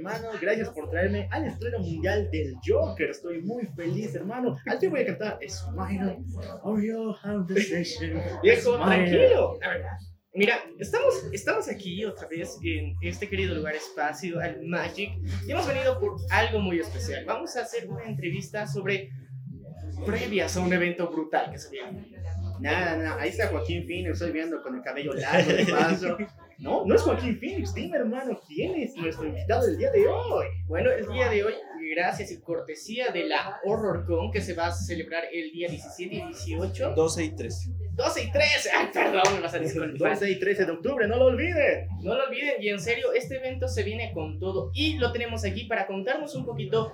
Hermano, gracias por traerme al estreno mundial del Joker. Estoy muy feliz, hermano. Al fin voy a cantar Smile or your conversation. Viejo, tranquilo. A ver, mira, estamos, estamos aquí otra vez en este querido lugar espacio, al Magic, y hemos venido por algo muy especial. Vamos a hacer una entrevista sobre previas a un evento brutal que se viene. Nada, nada. Ahí está Joaquín Phoenix. Estoy viendo con el cabello largo de paso. No, no es Joaquín Phoenix. Dime, hermano, ¿quién es nuestro invitado del día de hoy? Bueno, el día de hoy, gracias y cortesía de la HorrorCon que se va a celebrar el día 17 y 18, 12 y 13. 12 y 13. Ay, perdón, me vas a disculpar. 12 y 13 de octubre, no lo olviden. No lo olviden, y en serio, este evento se viene con todo y lo tenemos aquí para contarnos un poquito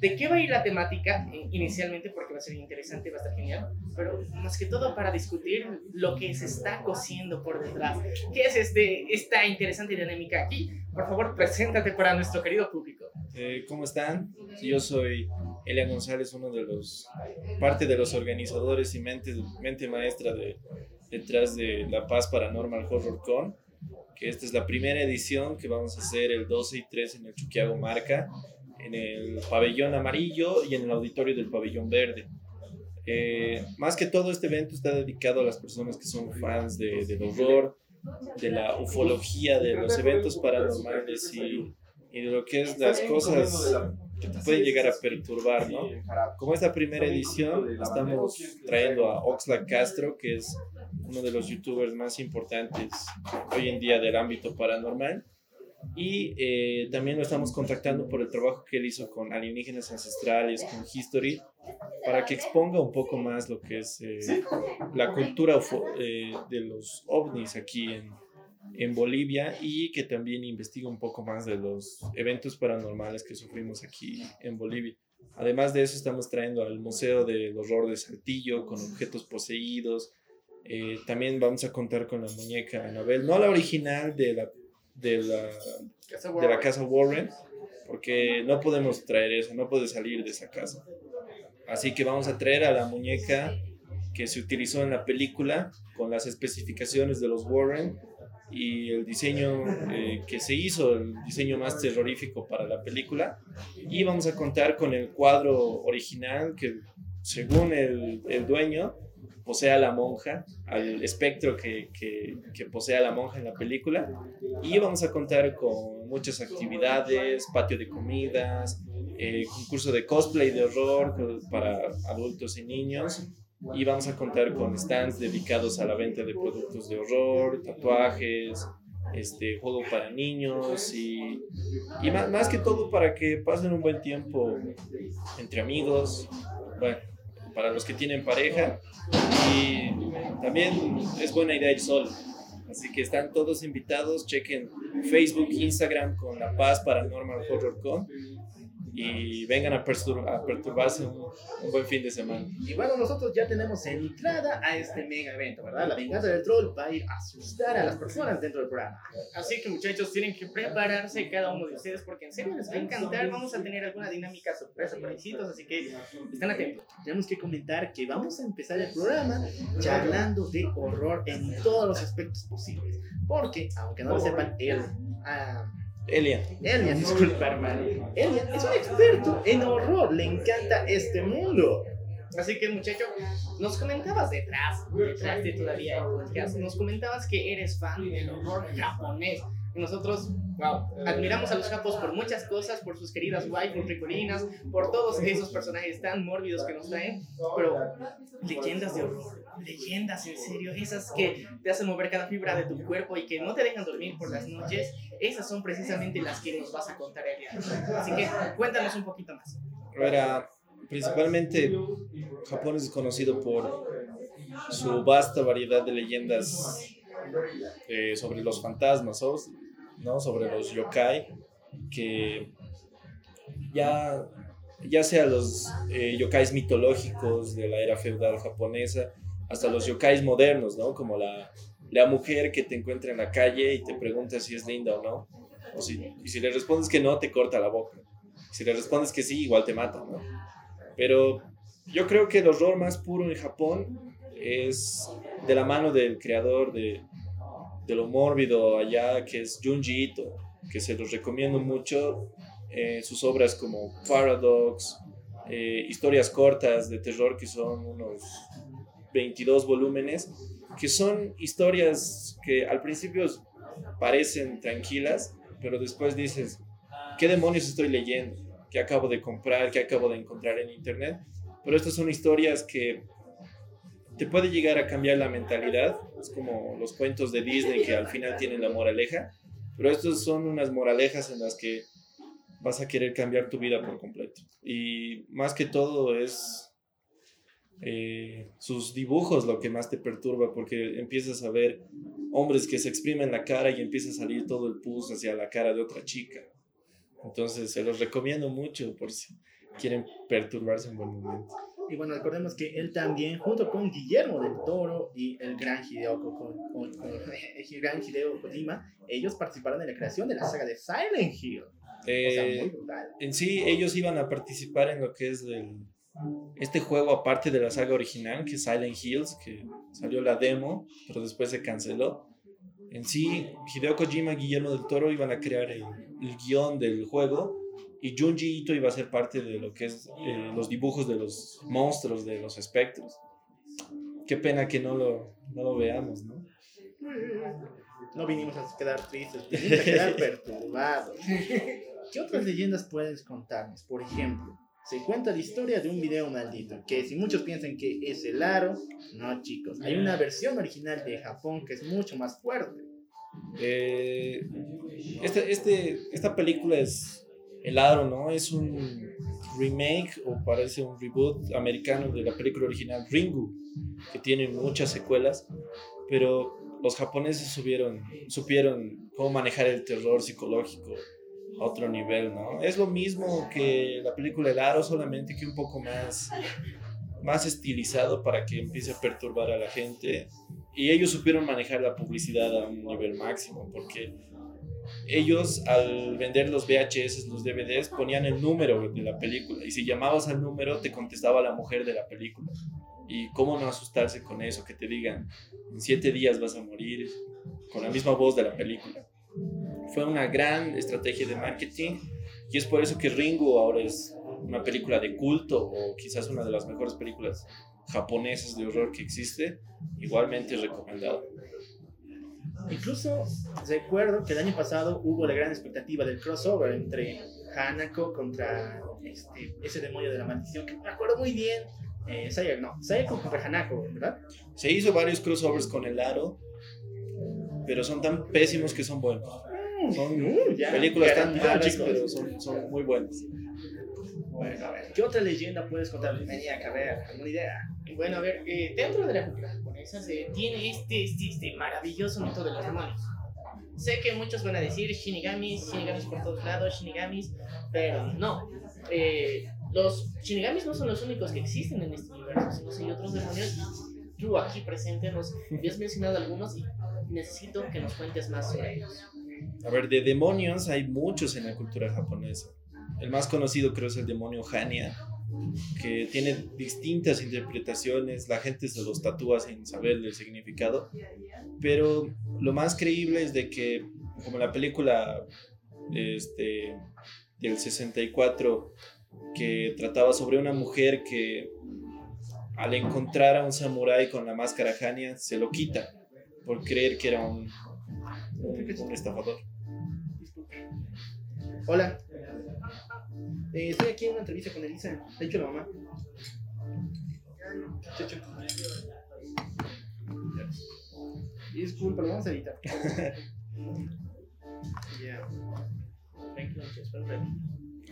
de qué va a ir la temática eh, inicialmente, porque va a ser interesante, va a estar genial, pero más que todo para discutir lo que se está cociendo por detrás. ¿Qué es este, esta interesante dinámica aquí? Por favor, preséntate para nuestro querido público. Eh, ¿Cómo están? Yo soy Elian González, uno de los, parte de los organizadores y mente, mente maestra de, detrás de La Paz Paranormal Horror Con, que esta es la primera edición que vamos a hacer el 12 y 13 en el Chuquiago Marca, en el pabellón amarillo y en el auditorio del pabellón verde. Eh, más que todo este evento está dedicado a las personas que son fans de, del horror, de la ufología, de los eventos paranormales y, y de lo que es las cosas que te pueden llegar a perturbar, ¿no? Como esta primera edición, estamos trayendo a Oxlack Castro, que es uno de los youtubers más importantes hoy en día del ámbito paranormal. Y eh, también lo estamos contactando por el trabajo que él hizo con alienígenas ancestrales, con History, para que exponga un poco más lo que es eh, la cultura ufo- eh, de los ovnis aquí en, en Bolivia y que también investigue un poco más de los eventos paranormales que sufrimos aquí en Bolivia. Además de eso, estamos trayendo al Museo del Horror de Saltillo con objetos poseídos. Eh, también vamos a contar con la muñeca Anabel, no la original de la, de la, de la casa Warren, porque no podemos traer eso, no puede salir de esa casa. Así que vamos a traer a la muñeca que se utilizó en la película con las especificaciones de los Warren y el diseño eh, que se hizo, el diseño más terrorífico para la película. Y vamos a contar con el cuadro original que, según el, el dueño, posee a la monja, al espectro que, que, que posee a la monja en la película. Y vamos a contar con muchas actividades, patio de comidas, eh, concurso de cosplay de horror para adultos y niños. Y vamos a contar con stands dedicados a la venta de productos de horror, tatuajes, este, juego para niños y, y más, más que todo para que pasen un buen tiempo entre amigos, bueno, para los que tienen pareja. Y también es buena idea ir solo. Así que están todos invitados, chequen Facebook, Instagram con La Paz Paranormal Horror Con y vengan a, a perturbarse un, un buen fin de semana. Y bueno, nosotros ya tenemos entrada a este mega evento, ¿verdad? La venganza del troll va a ir a asustar a las personas dentro del programa. Así que muchachos, tienen que prepararse cada uno de ustedes porque en serio les va a encantar. Vamos a tener alguna dinámica sorpresa por ahícitos, así que están atentos. Tenemos que comentar que vamos a empezar el programa charlando de horror en todos los aspectos posibles. Porque, aunque no lo sepan, él... ah, Elian, Elian, disculpa hermano. Elian es un experto en horror, le encanta este mundo. Así que muchacho, nos comentabas detrás, detrás de todavía el podcast, nos comentabas que eres fan del horror japonés. Nosotros, admiramos a los japos por muchas cosas, por sus queridas waifus ricolinas, por todos esos personajes tan mórbidos que nos traen, pero leyendas de horror, leyendas en serio, esas que te hacen mover cada fibra de tu cuerpo y que no te dejan dormir por las noches, esas son precisamente las que nos vas a contar el día. Así que cuéntanos un poquito más. era principalmente Japón es conocido por su vasta variedad de leyendas eh, sobre los fantasmas, ¿no? ¿No? sobre los yokai, que ya, ya sea los eh, yokais mitológicos de la era feudal japonesa, hasta los yokais modernos, ¿no? Como la, la mujer que te encuentra en la calle y te pregunta si es linda o no. O si, y si le respondes que no, te corta la boca. Si le respondes que sí, igual te mata, ¿no? Pero yo creo que el horror más puro en Japón es de la mano del creador de, de lo mórbido allá, que es Junji Ito, que se los recomiendo mucho. eh, sus obras como Paradox, eh, historias cortas de terror que son unos 22 volúmenes, que son historias que al principio parecen tranquilas, pero después dices, ¿qué demonios estoy leyendo? ¿Qué acabo de comprar? ¿Qué acabo de encontrar en internet? Pero estas son historias que te puede llegar a cambiar la mentalidad. Es como los cuentos de Disney que al final tienen la moraleja. Pero estos son unas moralejas en las que vas a querer cambiar tu vida por completo. Y más que todo es eh, sus dibujos lo que más te perturba porque empiezas a ver hombres que se exprimen la cara y empieza a salir todo el pus hacia la cara de otra chica. Entonces se los recomiendo mucho por si quieren perturbarse un buen momento. Y bueno, recordemos que él también, junto con Guillermo del Toro y el gran Hideo, Ko- Ko- Ko- el gran Hideo Kojima, ellos participaron en la creación de la saga de Silent Hill. O sea, Eh, muy brutal. en sí, ellos iban a participar en lo que es el, este juego, aparte de la saga original, que es Silent Hills, que salió la demo, pero después se canceló. En sí, Hideo Kojima y Guillermo del Toro iban a crear el, el guion del juego y Junji Ito iba a ser parte de lo que es eh, los dibujos de los monstruos, de los espectros. Qué pena que no lo, no lo veamos, ¿no? No vinimos a quedar tristes, vinimos a quedar perturbados. ¿Qué otras leyendas puedes contarnos? Por ejemplo, se cuenta la historia de un video maldito, que si muchos piensan que es el aro, no chicos, hay una versión original de Japón que es mucho más fuerte. Eh, este, este, esta película es El Aro, ¿no? Es un remake o parece un reboot americano de la película original Ringu, que tiene muchas secuelas, pero los japoneses supieron, supieron cómo manejar el terror psicológico a otro nivel, ¿no? Es lo mismo que la película El Aro, solamente que un poco más, más estilizado para que empiece a perturbar a la gente y ellos supieron manejar la publicidad a un nivel máximo, porque ellos al vender los VHS, los DVDs, ponían el número de la película, y si llamabas al número te contestaba la mujer de la película. Y cómo no asustarse con eso, que te digan, en siete días vas a morir, con la misma voz de la película. Fue una gran estrategia de marketing, y es por eso que Ringo ahora es una película de culto, o quizás una de las mejores películas japonesas de horror que existe, igualmente recomendado. Incluso recuerdo que el año pasado hubo la gran expectativa del crossover entre Hanako contra este, ese demonio de la maldición, que me acuerdo muy bien. Eh, Sayako, no, Sayako contra Hanako, ¿verdad? Se hizo varios crossovers con el aro, pero son tan pésimos que son buenos. Son Uh, ya, películas tan malas, pero son, son muy buenas. Bueno, a ver, ¿qué otra leyenda puedes contar? Venía a ver, alguna idea. Bueno, a ver, eh, dentro de la cultura japonesa se tiene este, este, este maravilloso mito de los demonios. Sé que muchos van a decir shinigamis, shinigamis por todos lados, shinigamis, pero no. Eh, los shinigamis no son los únicos que existen en este universo, sino que hay otros demonios. Tú aquí presente nos habías mencionado algunos y necesito que nos cuentes más sobre ellos. A ver, de demonios hay muchos en la cultura japonesa. El más conocido creo es el demonio Hania, que tiene distintas interpretaciones, la gente se los tatúa sin saber el significado, pero lo más creíble es de que, como la película este, del 64, que trataba sobre una mujer que al encontrar a un samurái con la máscara Hania, se lo quita por creer que era un, un, un estafador. Hola. Eh, estoy aquí en una entrevista con Elisa. De hecho, la mamá. Disculpa, lo vamos a editar.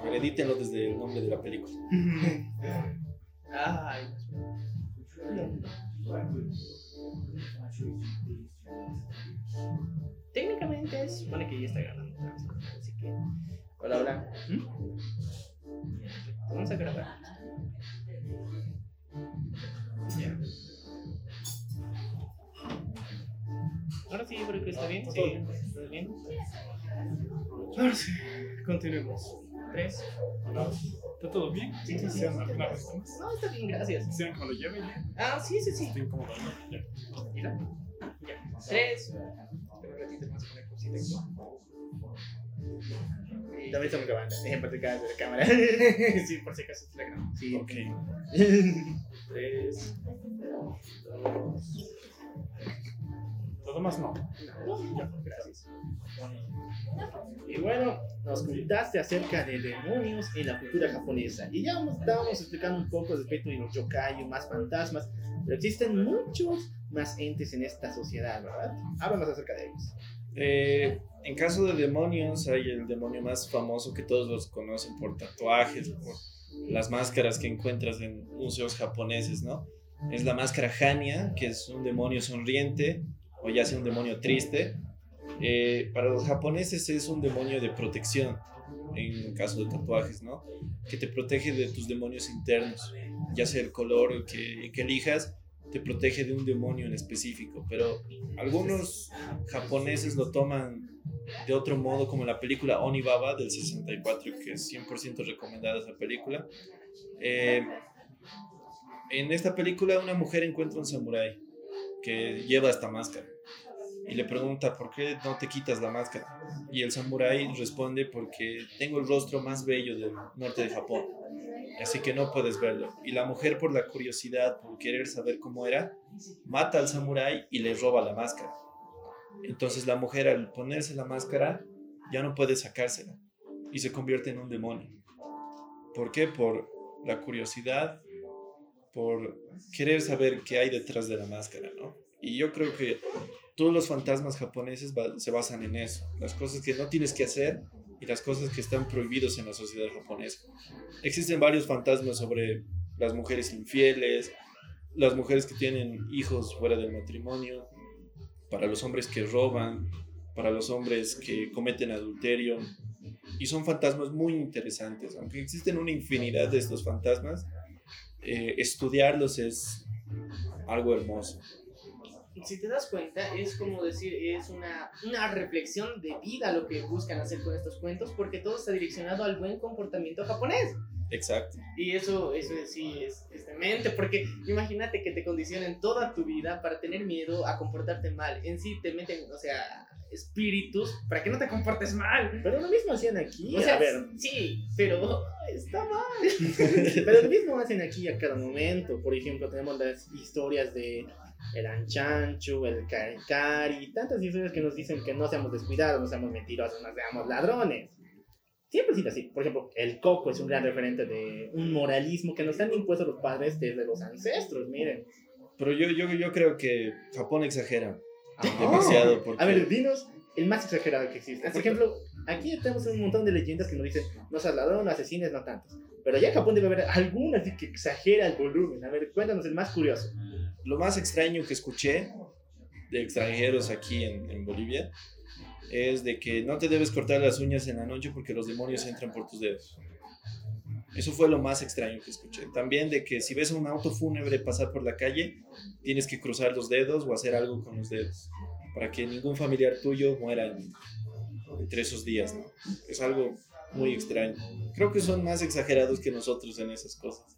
Ver, edítenlo desde el nombre de la película. Ay, técnicamente se supone que ya está vez, así que Hola, hola. ¿Mm? A grabar. Ya. Ahora sí, creo que está bien. Sí, está bien. Ahora sí, continuemos. Tres. ¿Está todo bien? Sí, sí, sí. ¿Desean alguna vez más? No, está bien, gracias. ¿Desean que me lo lleve? Ah, sí, sí, sí. Estoy incómodo. Ya. Mira. Ya. Tres. Espera un ratito más con la cosita aquí. También estamos grabando. Ejemplo de cada de la cámara. sí, por si acaso te la grabo. Sí. Ok. Tres. Dos. Todo más no. No, gracias. Y bueno, nos contaste acerca de demonios en la cultura japonesa. Y ya estábamos explicando un poco respecto de los yokai, más fantasmas. Pero existen muchos más entes en esta sociedad, ¿verdad? Háblanos acerca de ellos. Eh, en caso de demonios, hay el demonio más famoso que todos los conocen por tatuajes, por las máscaras que encuentras en museos japoneses, ¿no? Es la máscara Hania, que es un demonio sonriente, o ya sea un demonio triste. Eh, para los japoneses es un demonio de protección, en caso de tatuajes, ¿no? Que te protege de tus demonios internos, ya sea el color que, que elijas, te protege de un demonio en específico, pero algunos japoneses lo toman de otro modo, como la película Onibaba del 64, que es 100% recomendada esa película. Eh, en esta película una mujer encuentra un samurái que lleva esta máscara y le pregunta, ¿por qué no te quitas la máscara? Y el samurái responde, porque tengo el rostro más bello del norte de Japón, así que no puedes verlo. Y la mujer, por la curiosidad, por querer saber cómo era, mata al samurái y le roba la máscara. Entonces la mujer, al ponerse la máscara, ya no puede sacársela y se convierte en un demonio. ¿Por qué? Por la curiosidad, por querer saber qué hay detrás de la máscara, ¿no? Y yo creo que todos los fantasmas japoneses se basan en eso, las cosas que no tienes que hacer y las cosas que están prohibidos en la sociedad japonesa. Existen varios fantasmas sobre las mujeres infieles, las mujeres que tienen hijos fuera del matrimonio, para los hombres que roban, para los hombres que cometen adulterio. Y son fantasmas muy interesantes. Aunque existen una infinidad de estos fantasmas, eh, estudiarlos es algo hermoso. Si te das cuenta, es como decir, es una, una reflexión de vida lo que buscan hacer con estos cuentos, porque todo está direccionado al buen comportamiento japonés. Exacto. Y eso, eso es- sí es, es demente, porque imagínate que te condicionen toda tu vida para tener miedo a comportarte mal. En sí te meten, o sea, espíritus para que no te comportes mal. Pero lo mismo hacían aquí. O sea, a ver, sí, pero está mal. pero lo mismo hacen aquí a cada momento. Por ejemplo, tenemos las historias de el anchancho, el caricari, tantas historias que nos dicen que no seamos descuidados, no seamos mentirosos, no seamos ladrones. Siempre ha sido así. Por ejemplo, el coco es un gran referente de un moralismo que nos han impuesto los padres desde los ancestros, miren. Pero yo, yo, yo creo que Japón exagera demasiado. Porque... A ver, dinos el más exagerado que existe. Por ejemplo, aquí tenemos un montón de leyendas que nos dicen, no seas ladrón, no asesines, no tantos. Pero allá en Japón debe haber alguna así que exagera el volumen. A ver, cuéntanos el más curioso. Lo más extraño que escuché de extranjeros aquí en, Bolivia es de que no te debes cortar las uñas en la noche porque los demonios entran por tus dedos. Eso fue lo más extraño que escuché. También de que si ves un auto fúnebre pasar por la calle, tienes que cruzar los dedos o hacer algo con los dedos para que ningún familiar tuyo muera en- entre esos días, ¿no? Es algo muy extraño. Creo que son más exagerados que nosotros en esas cosas.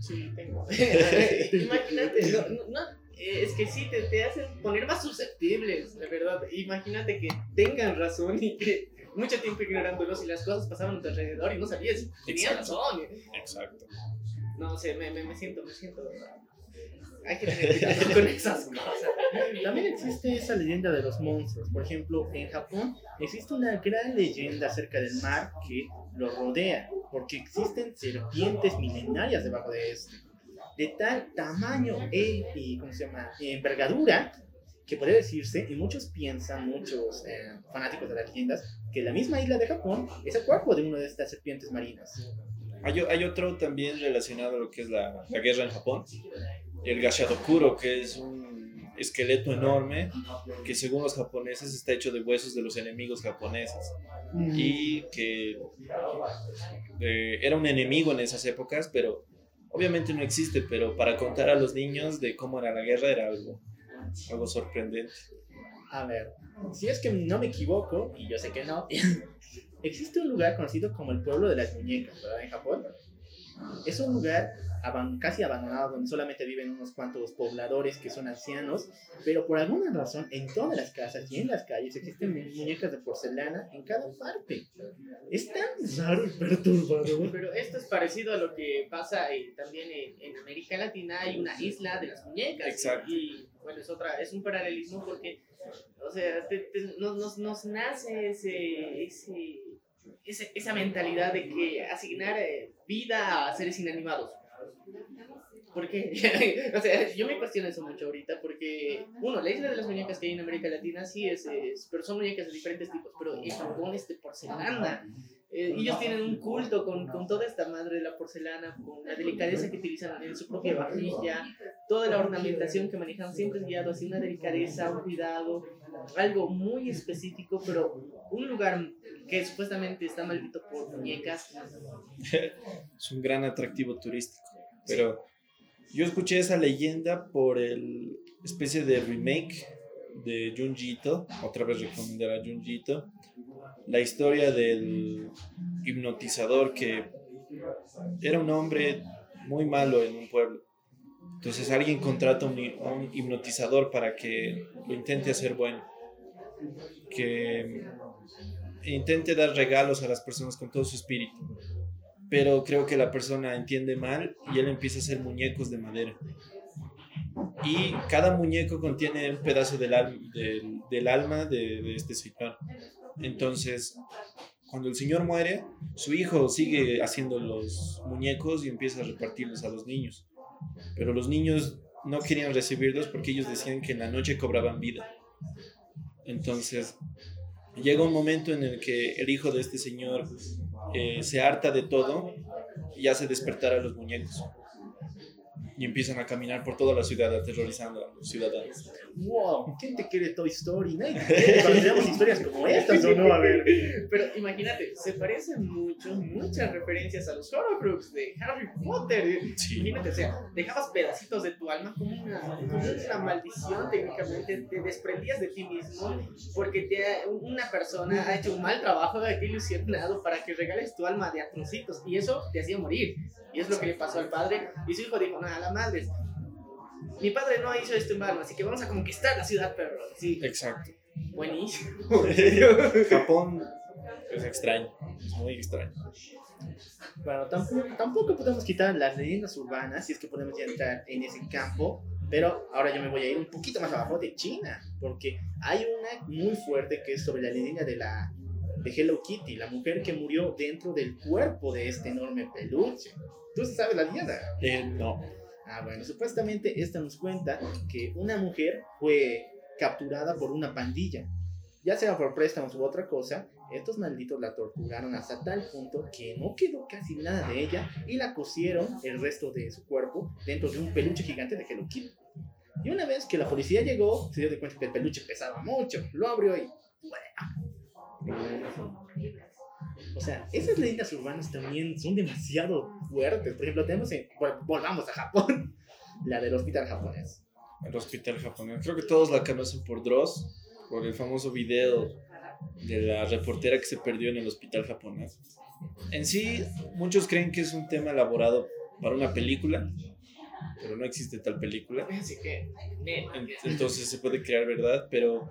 Sí, tengo. Imagínate, no, no, no, eh, es que sí, te, te hacen poner más susceptibles, de verdad. Imagínate que tengan razón y que mucho tiempo ignorándolos y las cosas pasaban a tu alrededor y no sabías si razón. Exacto. No sé, me, me, me siento, me siento. Hay que tener cuidado con esas cosas. También existe esa leyenda de los monstruos. Por ejemplo, en Japón existe una gran leyenda acerca del mar que lo rodea, porque existen serpientes milenarias debajo de este, de tal tamaño e, y, ¿cómo se llama? envergadura que puede decirse, y muchos piensan, muchos eh, fanáticos de las leyendas, que la misma isla de Japón es el cuerpo de una de estas serpientes marinas. Hay, hay otro también relacionado a lo que es la, la guerra en Japón, el Gashadokuro, que es un esqueleto enorme que según los japoneses está hecho de huesos de los enemigos japoneses y que eh, era un enemigo en esas épocas, pero obviamente no existe, pero para contar a los niños de cómo era la guerra era algo, algo sorprendente. A ver, si es que no me equivoco, y yo sé que no, existe un lugar conocido como el pueblo de las muñecas, ¿verdad? En Japón. Es un lugar aban- casi abandonado donde solamente viven unos cuantos pobladores que son ancianos, pero por alguna razón en todas las casas y en las calles existen mu- muñecas de porcelana en cada parte. Es tan raro y perturbador. Pero esto es parecido a lo que pasa eh, también en, en América Latina. Hay una isla de las muñecas. Exacto. Y bueno, es, otra, es un paralelismo porque, o sea, te- te- nos, nos, nos nace ese, ese, ese- esa mentalidad de que asignar eh, vida a seres inanimados. ¿Por qué? o sea, yo me cuestiono eso mucho ahorita porque, uno, la isla de las muñecas que hay en América Latina sí es, es- pero son muñecas de diferentes tipos, pero en Japón es de porcelana. Eh, ellos tienen un culto con, con toda esta madre de la porcelana, con la delicadeza que utilizan en su propia vajilla, toda la ornamentación que manejan siempre es guiado hacia una delicadeza, un cuidado, algo muy específico, pero un lugar que supuestamente está maldito por muñecas. Es un gran atractivo turístico. Pero yo escuché esa leyenda por el especie de remake de Junji Ito. Otra vez recomendar a Junji Ito. La historia del hipnotizador que era un hombre muy malo en un pueblo. Entonces alguien contrata un, un hipnotizador para que lo intente hacer bueno. Que intente dar regalos a las personas con todo su espíritu pero creo que la persona entiende mal y él empieza a hacer muñecos de madera. Y cada muñeco contiene un pedazo del, del alma de, de este señor. Entonces, cuando el señor muere, su hijo sigue haciendo los muñecos y empieza a repartirlos a los niños. Pero los niños no querían recibirlos porque ellos decían que en la noche cobraban vida. Entonces, llega un momento en el que el hijo de este señor eh, se harta de todo y hace despertar a los muñecos. Y empiezan a caminar por toda la ciudad aterrorizando a los ciudadanos. Wow, ¿quién te quiere Toy Story? Nadie tenemos historias como estas, ¿o no? A ver. Pero imagínate, se parecen mucho, muchas referencias a los Horcrux de Harry Potter. Sí. Imagínate, o sea, dejabas pedacitos de tu alma como una, como una maldición técnicamente, te desprendías de ti mismo porque te una persona ha hecho un mal trabajo, ha ilusionado para que regales tu alma de atroncitos y eso te hacía morir. Y es lo que le pasó al padre y su hijo dijo, nada, la madre. Mi padre no hizo esto en vano, así que vamos a conquistar la ciudad, perro. Sí, Exacto. buenísimo. Japón es extraño, es muy extraño. Bueno, tampoco, tampoco podemos quitar las leyendas urbanas, si es que podemos ya entrar en ese campo, pero ahora yo me voy a ir un poquito más abajo de China, porque hay una muy fuerte que es sobre la leyenda de la de Hello Kitty, la mujer que murió dentro del cuerpo de este enorme peluche. ¿Tú sabes la leyenda? Eh, no, Ah, bueno, supuestamente esta nos cuenta que una mujer fue capturada por una pandilla. Ya sea por préstamos u otra cosa, estos malditos la torturaron hasta tal punto que no quedó casi nada de ella y la cosieron el resto de su cuerpo dentro de un peluche gigante de Hello Kitty. Y una vez que la policía llegó, se dio de cuenta que el peluche pesaba mucho, lo abrió y... O sea, esas leyendas urbanas también son demasiado fuertes. Por ejemplo, tenemos en... vol- Volvamos a Japón. La del hospital japonés. el hospital japonés. Creo que todos la conocen por Dross, por el famoso video de la reportera que se perdió en el hospital japonés. En sí, muchos creen que es un tema elaborado para una película, pero no existe tal película. Entonces se puede crear verdad, pero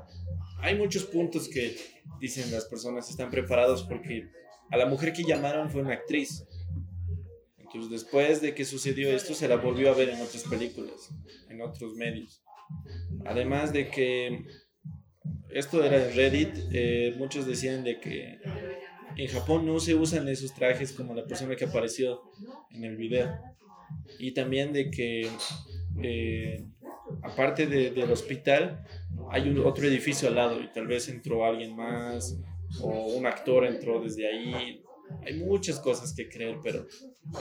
hay muchos puntos que dicen las personas están preparados porque a la mujer que llamaron fue una actriz. Entonces después de que sucedió esto se la volvió a ver en otras películas, en otros medios. Además de que esto era en Reddit, eh, muchos decían de que en Japón no se usan esos trajes como la persona que apareció en el video. Y también de que eh, aparte de- del hospital, hay un, otro edificio al lado y tal vez entró alguien más o un actor entró desde ahí. Hay muchas cosas que creer, pero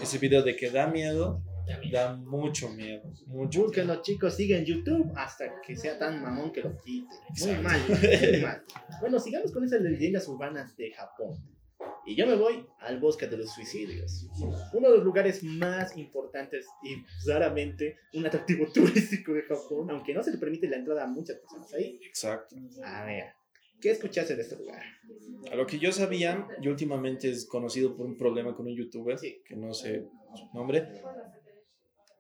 ese video de que da miedo Da mucho miedo. Mucho Búsquenlo, chicos, sigan YouTube hasta que sea tan mamón que lo quite. Muy mal, muy mal. Bueno, sigamos con esas leyendas urbanas de Japón. Y yo me voy al bosque de los suicidios. Uno de los lugares más importantes y claramente un atractivo turístico de Japón, aunque no se le permite la entrada a muchas personas ahí. Exacto. A ver, ¿qué escuchaste de este lugar? A lo que yo sabía, y últimamente es conocido por un problema con un youtuber, que no sé su nombre.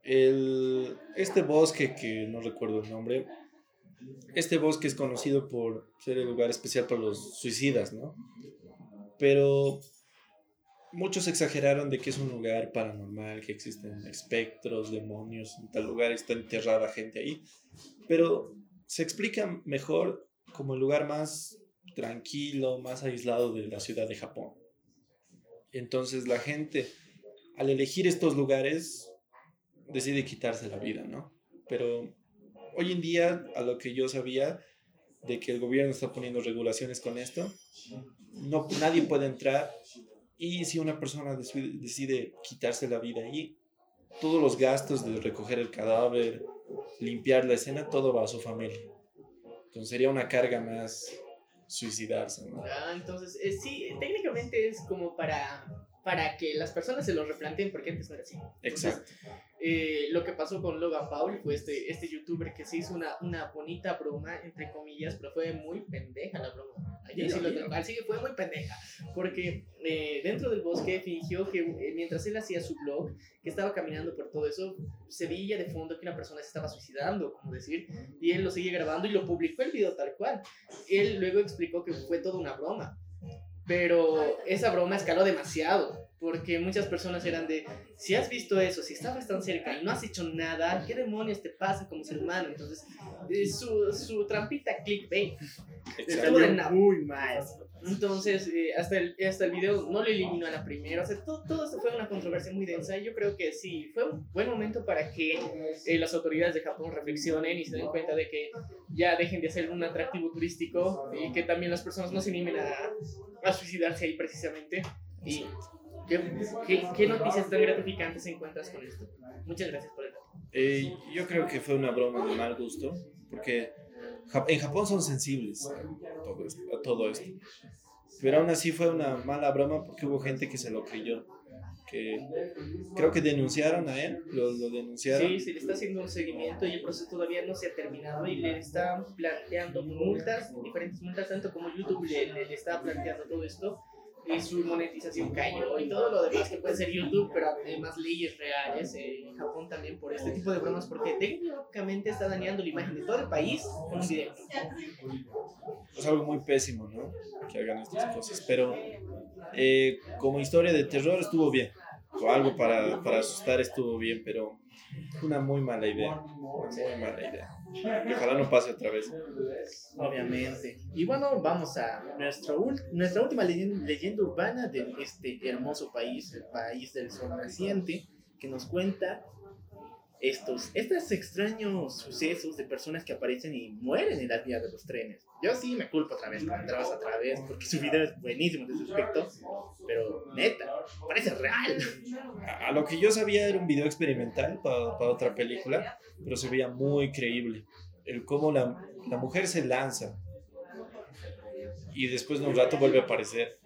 El, este bosque, que no recuerdo el nombre, este bosque es conocido por ser el lugar especial para los suicidas, ¿no? Pero muchos exageraron de que es un lugar paranormal, que existen espectros, demonios, en tal lugar está enterrada gente ahí. Pero se explica mejor como el lugar más tranquilo, más aislado de la ciudad de Japón. Entonces la gente, al elegir estos lugares, decide quitarse la vida, ¿no? Pero hoy en día, a lo que yo sabía, de que el gobierno está poniendo regulaciones con esto, no, nadie puede entrar y si una persona decide, quitarse la vida ahí, todos los gastos de recoger el cadáver, limpiar la escena, todo va a su familia. Entonces sería una carga más suicidarse, ¿no? Ah, entonces, eh, sí, técnicamente es como para, para que las personas se lo replanteen, porque antes no era así. Exacto. Eh, lo que pasó con Logan Paul fue este, este youtuber que se hizo una, una bonita broma, entre comillas, pero fue muy pendeja la broma. Ayer sí lo tengo. Al sí, fue muy pendeja. Porque eh, dentro del bosque fingió que eh, mientras él hacía su blog, que estaba caminando por todo eso, se veía de fondo que una persona se estaba suicidando, como decir, y él lo seguía grabando y lo publicó el video tal cual. Él luego explicó que fue toda una broma. Pero esa broma escaló demasiado, porque muchas personas eran de, si has visto eso, si estabas tan cerca y no has hecho nada, ¿qué demonios te pasa como ser humano? Entonces, eh, su, su trampita clickbait. Estuvo de nada. muy mal. Entonces, eh, hasta, el, hasta el video no lo eliminó a la primera. O sea, todo, todo esto fue una controversia muy densa. Y yo creo que sí, fue un buen momento para que eh, las autoridades de Japón reflexionen y se den cuenta de que ya dejen de ser un atractivo turístico y que también las personas no se animen a, a suicidarse ahí precisamente. Y ¿qué, qué, noticias tan gratificantes encuentras con esto? Muchas gracias por el. Eh, yo creo que fue una broma de mal gusto, porque en Japón son sensibles a todo, esto, a todo esto. Pero aún así fue una mala broma porque hubo gente que se lo creyó. Que creo que denunciaron a él, lo, lo denunciaron. Sí, se le está haciendo un seguimiento y el proceso todavía no se ha terminado y le están planteando multas, diferentes multas, tanto como YouTube le- le está planteando todo esto y su monetización cayó y todo lo demás que puede ser YouTube, pero además leyes reales en Japón también por este tipo de bromas porque técnicamente está dañando la imagen de todo el país con. Es algo muy pésimo, ¿no? Que hagan estas cosas. Pero eh, como historia de terror estuvo bien. O algo para, para asustar estuvo bien, pero una muy mala idea. Una muy mala idea. Ojalá no pase otra vez. Obviamente. Y bueno, vamos a nuestro ul- nuestra última leyenda urbana de este hermoso país, el país del sol naciente, que nos cuenta estos, estos extraños sucesos de personas que aparecen y mueren en las vías de los trenes. Yo sí me culpo otra vez, con Trabas otra vez, porque su video es buenísimo en ese aspecto, pero neta, parece real. A lo que yo sabía era un video experimental para, para otra película, pero se veía muy creíble. El cómo la, la mujer se lanza y después de un rato vuelve a aparecer.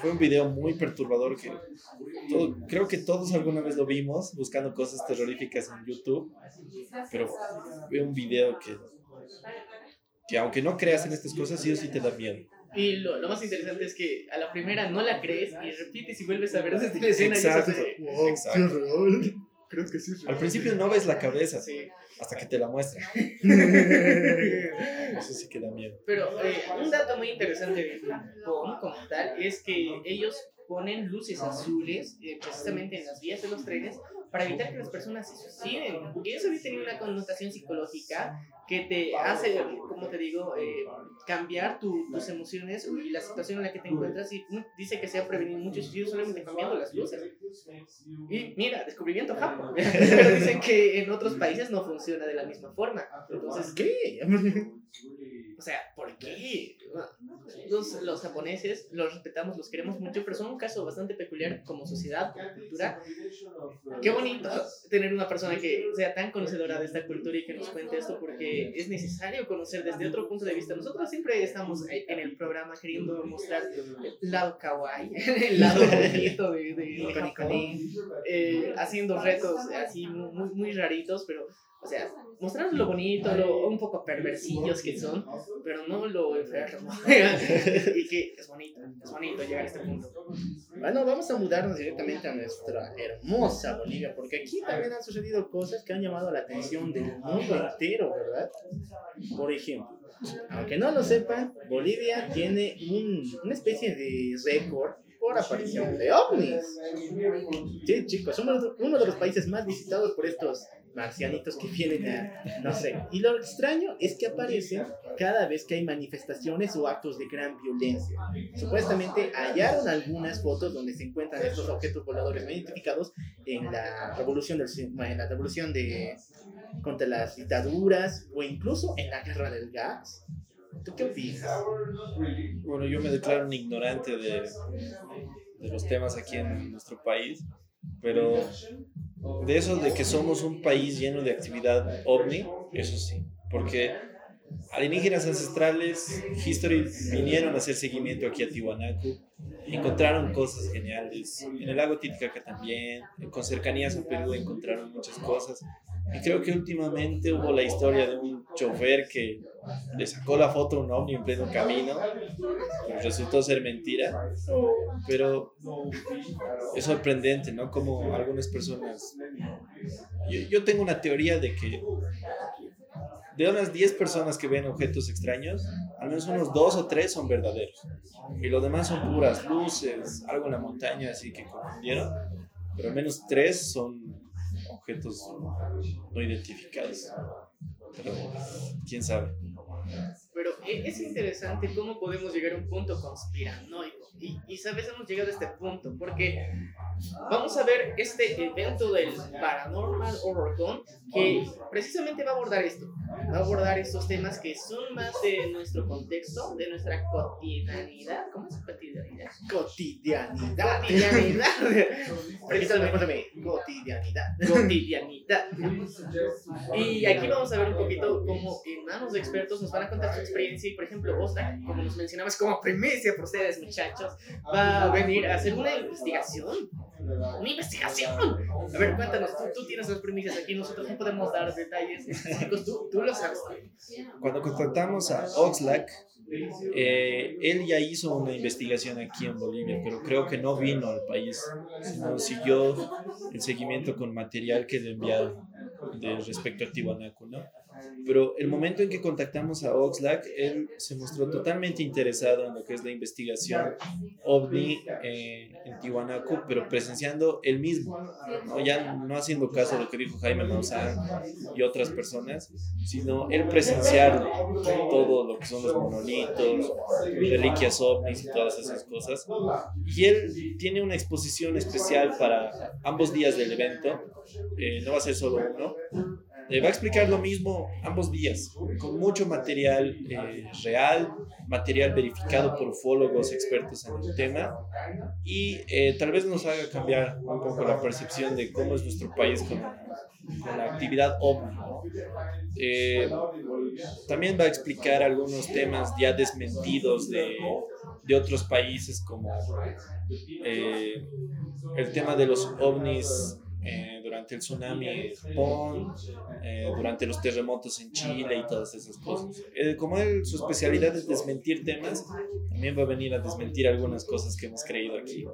Fue un video muy perturbador que todo- creo que todos alguna vez lo vimos buscando cosas terroríficas en YouTube, pero fue un video que, que aunque no creas en estas cosas, sí o sí te da miedo. Y lo, lo más interesante es que a la primera no la crees y repites y vuelves a ver desde la escena y eso Exacto. se- Wow, Exacto. qué real. Creo que sí es Al real. principio no ves la cabeza Sí. Hasta que te la muestra. Eso sí que da miedo. Pero eh, un dato muy interesante de Japón como tal es que ellos ponen luces azules eh, precisamente en las vías de los trenes para evitar que las personas se suiciden. Y eso había tenido una connotación psicológica que te hace, como te digo, eh, cambiar tu- tus emociones y la situación en la que te encuentras. Y mm, dice que se ha prevenido muchos suicidios solamente cambiando las luces. Y mira, descubrimiento Japón. Pero dicen que en otros países no funciona de la misma forma. Entonces, ¿Qué? o sea, ¿por qué? Nosotros los japoneses los respetamos, los queremos mucho, pero son un caso bastante peculiar como sociedad, como cultura. Qué bonito tener una persona que sea tan conocedora de esta cultura y que nos cuente esto, porque es necesario conocer desde otro punto de vista. Nosotros siempre estamos en el programa queriendo mostrar el lado kawaii, el lado bonito de, de, de Japón, eh, haciendo retos así muy, muy raritos, pero o sea, mostrarnos lo bonito, lo un poco perversillos que son, pero no lo enfermo. y que es bonito, es bonito llegar a este punto. Bueno, vamos a mudarnos directamente a nuestra hermosa Bolivia, porque aquí también han sucedido cosas que han llamado la atención del mundo entero, ¿verdad? Por ejemplo, aunque no lo sepan, Bolivia tiene un, una especie de récord por aparición de ovnis. Sí, chicos, somos uno de los países más visitados por estos marcianitos que vienen a, no sé. Y lo extraño es que aparecen cada vez que hay manifestaciones o actos de gran violencia. Supuestamente hallaron algunas fotos donde se encuentran estos objetos voladores no identificados en la revolución del, en la revolución de contra las dictaduras o incluso en la guerra del gas. ¿Tú qué opinas? Bueno, yo me declaro un ignorante de, de los temas aquí en nuestro país, pero de eso de que somos un país lleno de actividad ovni, eso sí, porque alienígenas ancestrales, History, vinieron a hacer seguimiento aquí a Tiwanaku, encontraron cosas geniales, en el lago Titicaca también, con cercanías a Perú encontraron muchas cosas, creo que últimamente hubo la historia de un chofer que le sacó la foto a un ovni en pleno camino, pues resultó ser mentira, pero es sorprendente, ¿no? Como algunas personas... Yo, yo tengo una teoría de que de unas 10 personas que ven objetos extraños, al menos unos 2 o 3 son verdaderos. Y los demás son puras luces, algo en la montaña así que confundieron, pero al menos 3 son objetos no identificados. Pero quién sabe. Pero e- es interesante cómo podemos llegar a un punto conspiranoico. Y, y sabes, hemos llegado a este punto porque vamos a ver este evento del Paranormal Horror Con que precisamente va a abordar esto. Va a abordar estos temas que son más de nuestro contexto, de nuestra cotidianidad. ¿Cómo es cotidianidad? Cotidianidad. Cotidianidad. Repítame. Cotidianidad. cotidianidad. Y aquí vamos a ver un poquito cómo en manos de expertos nos van a contar su experiencia y por ejemplo Osta, como nos mencionabas como primicia por ustedes muchachos, va a venir a hacer una investigación. Una investigación. A ver, cuéntanos, tú, tú tienes las primicias aquí, nosotros no podemos dar detalles específicos, tú, tú lo sabes. Cuando contactamos a Oxlack, eh, él ya hizo una investigación aquí en Bolivia, pero creo que no vino al país, sino siguió el seguimiento con material que le enviaron de respecto a Tiwanaku, ¿no? Pero el momento en que contactamos a Oxlack, él se mostró totalmente interesado en lo que es la investigación ovni eh, en Tiwanaku, pero presenciando él mismo, ¿no? ya no haciendo caso a lo que dijo Jaime Maussan y otras personas, sino él presenciarlo, todo lo que son los monolitos, reliquias ovnis y todas esas cosas. Y él tiene una exposición especial para ambos días del evento, eh, no va a ser solo uno. Eh, va a explicar lo mismo ambos días, con mucho material eh, real, material verificado por ufólogos expertos en el tema, y eh, tal vez nos haga cambiar un poco la percepción de cómo es nuestro país con, con la actividad ovni. Eh, también va a explicar algunos temas ya desmentidos de, de otros países, como eh, el tema de los ovnis durante el tsunami en Japón, eh, durante los terremotos en Chile y todas esas cosas. Eh, como él, su especialidad es desmentir temas, también va a venir a desmentir algunas cosas que hemos creído aquí.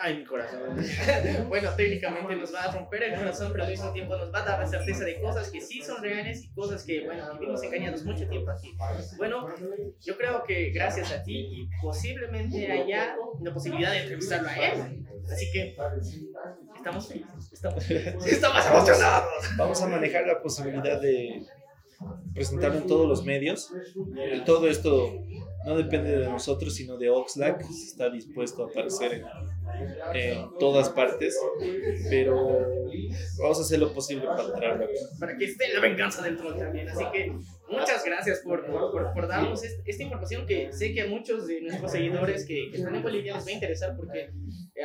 Ay, mi corazón. Bueno, técnicamente nos va a romper el corazón, pero al mismo tiempo nos va a dar la certeza de cosas que sí son reales y cosas que, bueno, vivimos engañados mucho tiempo aquí. Bueno, yo creo que gracias a ti y posiblemente haya una posibilidad de entrevistarlo a él. Así que estamos felices, estamos, estamos emocionados. Vamos a manejar la posibilidad de presentarlo en todos los medios. Todo esto no depende de nosotros, sino de Oxlack. Está dispuesto a aparecer en, en todas partes, pero vamos a hacer lo posible para traerlo. Para que esté la venganza del troll también. Así que Muchas gracias por, por, por- darnos est- esta información que sé que a muchos de nuestros seguidores que, que están en Bolivia les va a interesar porque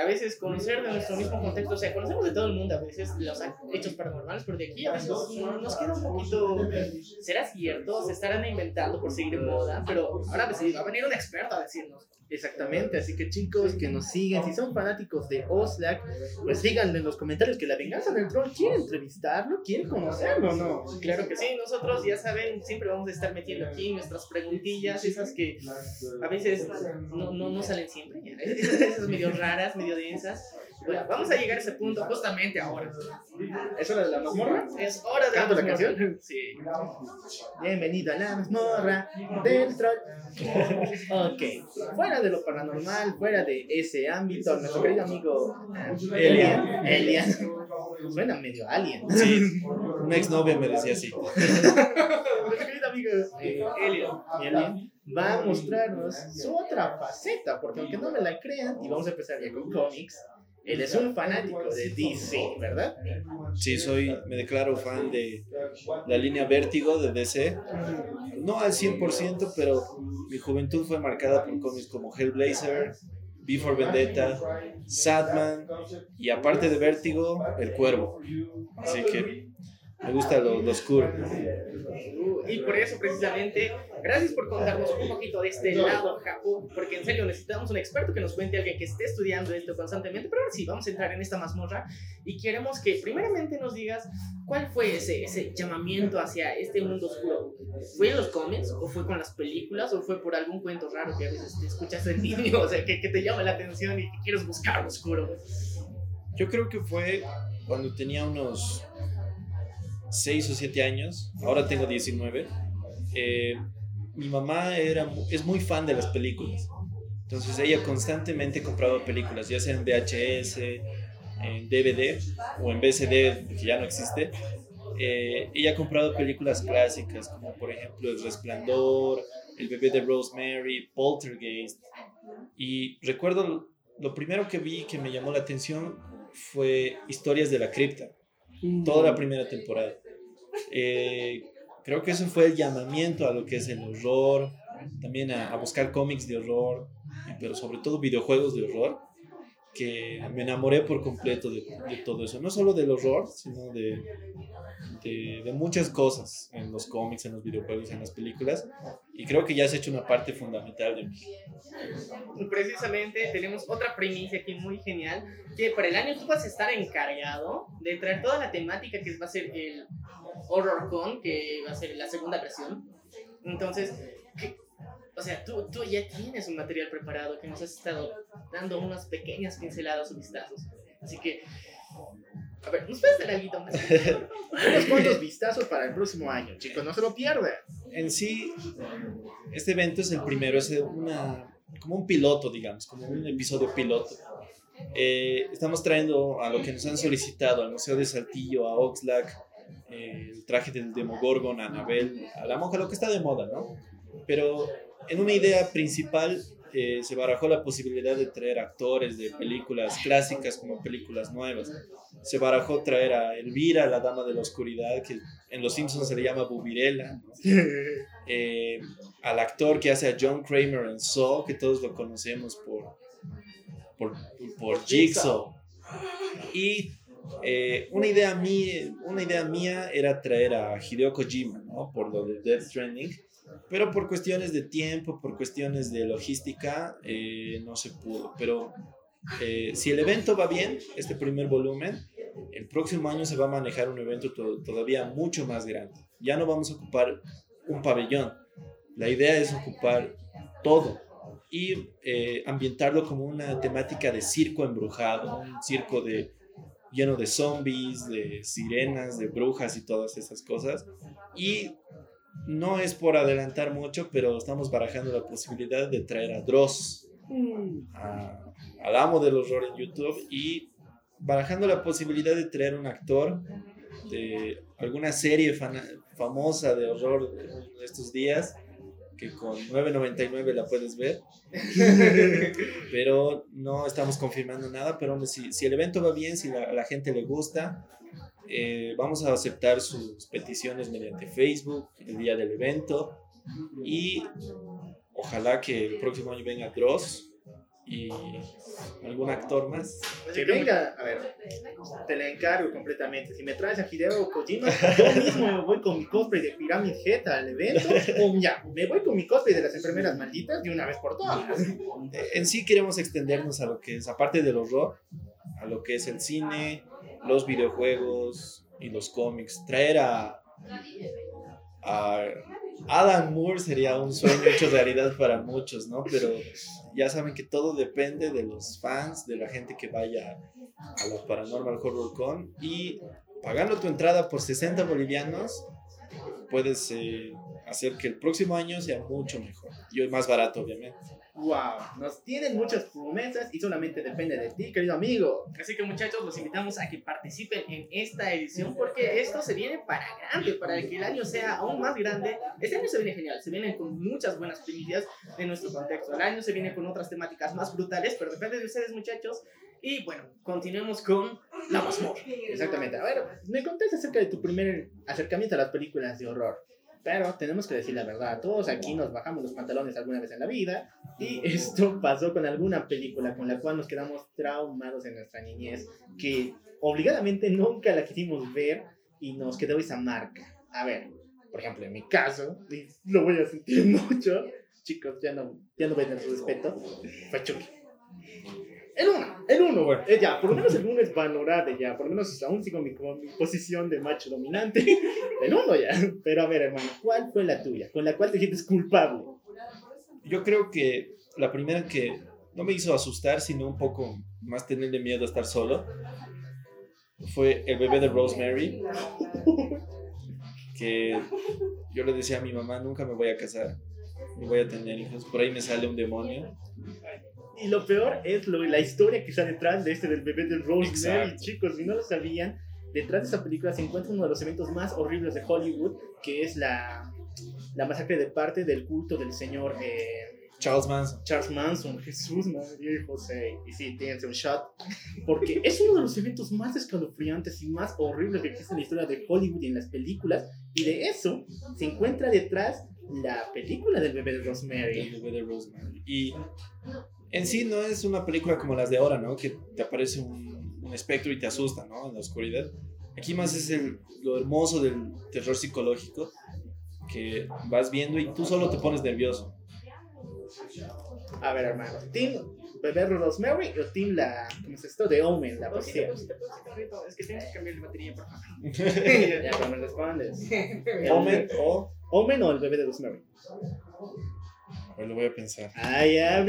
a veces conocer de nuestro mismo contexto, o sea, conocemos de todo el mundo a veces los hechos paranormales, pero de aquí a veces no- nos queda un poquito, ¿será cierto? Se estarán inventando por seguir moda, pero ahora pues, va a venir un experto a decirnos. Exactamente, así que chicos que nos siguen, si son fanáticos de Oslac, pues díganle en los comentarios que la venganza del troll quiere entrevistarlo, quiere conocerlo, ¿no? Claro que sí, nosotros ya saben, siempre vamos a estar metiendo aquí nuestras preguntillas, esas que a veces no, no, no salen siempre, esas, esas medio raras, medio densas. Vamos a llegar a ese punto justamente ahora. ¿Es hora de la mazmorra? Es hora de ¿Canto la mazmorra. canción? Sí. Bienvenido a la mazmorra del troll. ok, fuera de lo paranormal, fuera de ese ámbito, nuestro querido amigo Elian. Elian. Suena medio alien. Sí, una exnovia me decía así. Nuestro querido amigo eh. Elian va a mostrarnos su otra faceta, porque aunque no me la crean, y vamos a empezar ya con cómics, él es un fanático de DC, ¿verdad? Sí, soy, me declaro fan de la línea Vértigo de DC. No al 100%, pero mi juventud fue marcada por cómics como Hellblazer, V for Vendetta, Sadman y aparte de Vértigo, El Cuervo. Así que me gusta lo, lo oscuro. Y por eso, precisamente, gracias por contarnos un poquito de este lado, Japo, porque en serio necesitamos un experto que nos cuente, alguien que esté estudiando esto constantemente. Pero ahora sí, vamos a entrar en esta mazmorra y queremos que, primeramente, nos digas cuál fue ese, ese llamamiento hacia este mundo oscuro. ¿Fue en los cómics, o fue con las películas, o fue por algún cuento raro que a veces te escuchas de niño, o sea, que, que te llama la atención y que quieres buscar lo oscuro? Yo creo que fue cuando tenía unos 6 o 7 años, ahora tengo 19. eh, mi mamá era, es muy fan de las películas. Entonces ella constantemente compraba películas, ya sea en VHS, en DVD o en VCD, que ya no existe. Eh, ella ha comprado películas clásicas, como por ejemplo El Resplandor, El bebé de Rosemary, Poltergeist. Y recuerdo lo primero que vi que me llamó la atención fue Historias de la Cripta, toda la primera temporada. Eh, creo que eso fue el llamamiento a lo que es el horror, también a, a buscar cómics de horror, pero sobre todo videojuegos de horror, que me enamoré por completo de, de todo eso. No solo del horror, sino de, de, de muchas cosas en los cómics, en los videojuegos, en las películas. Y creo que ya se ha hecho una parte fundamental de mí. Precisamente tenemos otra primicia aquí muy genial, que para el año tú vas a estar encargado de traer toda la temática que va a ser el Horror Con, que va a ser la segunda versión. Entonces, ¿qué- o sea, tú, tú ya tienes un material preparado que nos has estado dando unas pequeñas pinceladas o vistazos. Así que, a ver, ¿nos puedes dar algo más? Unos cuantos vistazos para el próximo año, chicos, no se lo pierdan. en sí, este evento es el primero, es una, como un piloto, digamos, como un episodio piloto. Eh, estamos trayendo a lo que nos han solicitado, al Museo de Saltillo, a Oxlack, eh, el traje del Demogorgon, a Anabel, a la monja, lo que está de moda, ¿no? Pero en una idea principal eh, se barajó la posibilidad de traer actores de películas clásicas como películas nuevas. Se barajó traer a Elvira, la dama de la oscuridad, que en Los Simpsons se le llama Bubirela, ¿no? eh, al actor que hace a John Kramer en Saw, que todos lo conocemos por, por, por Jigsaw. Y eh, una, idea mía, una idea mía era traer a Hideo Kojima, ¿no? por lo de Death Stranding, pero por cuestiones de tiempo, por cuestiones de logística, eh, no se pudo. Pero eh, si el evento va bien, este primer volumen, el próximo año se va a manejar un evento to- todavía mucho más grande. Ya no vamos a ocupar un pabellón. La idea es ocupar todo y eh, ambientarlo como una temática de circo embrujado, un circo de, lleno de zombies, de sirenas, de brujas y todas esas cosas. Y no es por adelantar mucho, pero estamos barajando la posibilidad de traer a Dross, a- al amo del horror en YouTube, y barajando la posibilidad de traer un actor de alguna serie fana- famosa de horror de estos días que con 9.99 la puedes ver. pero no estamos confirmando nada, pero si, si el evento va bien, si la- a la gente le gusta, eh, vamos a aceptar sus peticiones mediante Facebook el día del evento y ojalá que el próximo año venga Dross y algún actor más. Que venga, a ver, te la encargo completamente. Si me traes a Hideo Kojima, yo mismo me voy con mi cosplay de Pyramid Head al evento. O ya, me voy con mi cosplay de las enfermeras malditas de una vez por todas. Eh, En sí queremos extendernos a lo que es, aparte del horror, a lo que es el cine, los videojuegos y los cómics. Traer a, a Adam Moore sería un sueño hecho realidad para muchos, ¿no? Pero ya saben que todo depende de los fans, de la gente que vaya a la Paranormal Horror Con y pagando tu entrada por 60 bolivianos puedes eh, hacer que el próximo año sea mucho mejor y más barato, obviamente. Wow, nos tienen muchas promesas y solamente depende de ti, querido amigo. Así que muchachos, los invitamos a que participen en esta edición porque esto se viene para grande, para que el año sea aún más grande. Este año se viene genial, se viene con muchas buenas primicias en nuestro contexto. El año se viene con otras temáticas más brutales, pero depende de ustedes muchachos. Y bueno, continuemos con la mazmorra. Exactamente. A ver, me contaste acerca de tu primer acercamiento a las películas de horror. Pero tenemos que decir la verdad, todos aquí nos bajamos los pantalones alguna vez en la vida y esto pasó con alguna película con la cual nos quedamos traumados en nuestra niñez, que obligadamente nunca la quisimos ver y nos quedó esa marca. A ver, por ejemplo, en mi caso, y lo voy a sentir mucho, chicos, ya no, ya no ven el respeto, fue Chucky. El uno, el uno, Bueno. eh, ya, por lo menos el uno es valorable ya, por lo menos aún sigo mi, con mi posición de macho dominante, el uno ya. Pero a ver, hermano, ¿cuál fue la tuya? Con la cual te sientes culpable. Yo creo que la primera que no me hizo asustar, sino un poco más tenerle miedo a estar solo, fue el bebé de Rosemary. Que yo le decía a mi mamá, nunca me voy a casar, ni voy a tener hijos, por ahí me sale un demonio. Y lo peor es lo, la historia que está detrás de este del bebé de Rosemary, chicos, si no lo sabían, detrás de esa película se encuentra uno de los eventos más horribles de Hollywood, que es la, la masacre de parte del culto del señor eh, Charles Manson. Charles Manson, Jesús, María y José. Y sí, tienes un shot. Porque es uno de los eventos más escalofriantes y más horribles que existe en la historia de Hollywood y en las películas. Y de eso se encuentra detrás la película del bebé de El Rosemary. bebé de Rosemary. Y en sí no es una película como las de ahora, ¿no? Que te aparece un, un espectro y te asusta, ¿no? En la oscuridad. Aquí más es el, lo hermoso del terror psicológico que vas viendo y tú solo te pones nervioso. A ver, hermano. ¿Team bebé de Rosemary o Team la. ¿Cómo es esto? De Omen, la Pausita, poesía. Rito. Es que tienes que cambiar de batería, por favor. Ya, pero me respondes. Omen o... ¿Omen o el bebé de Rosemary? A ver, lo voy a pensar. Ah, ya.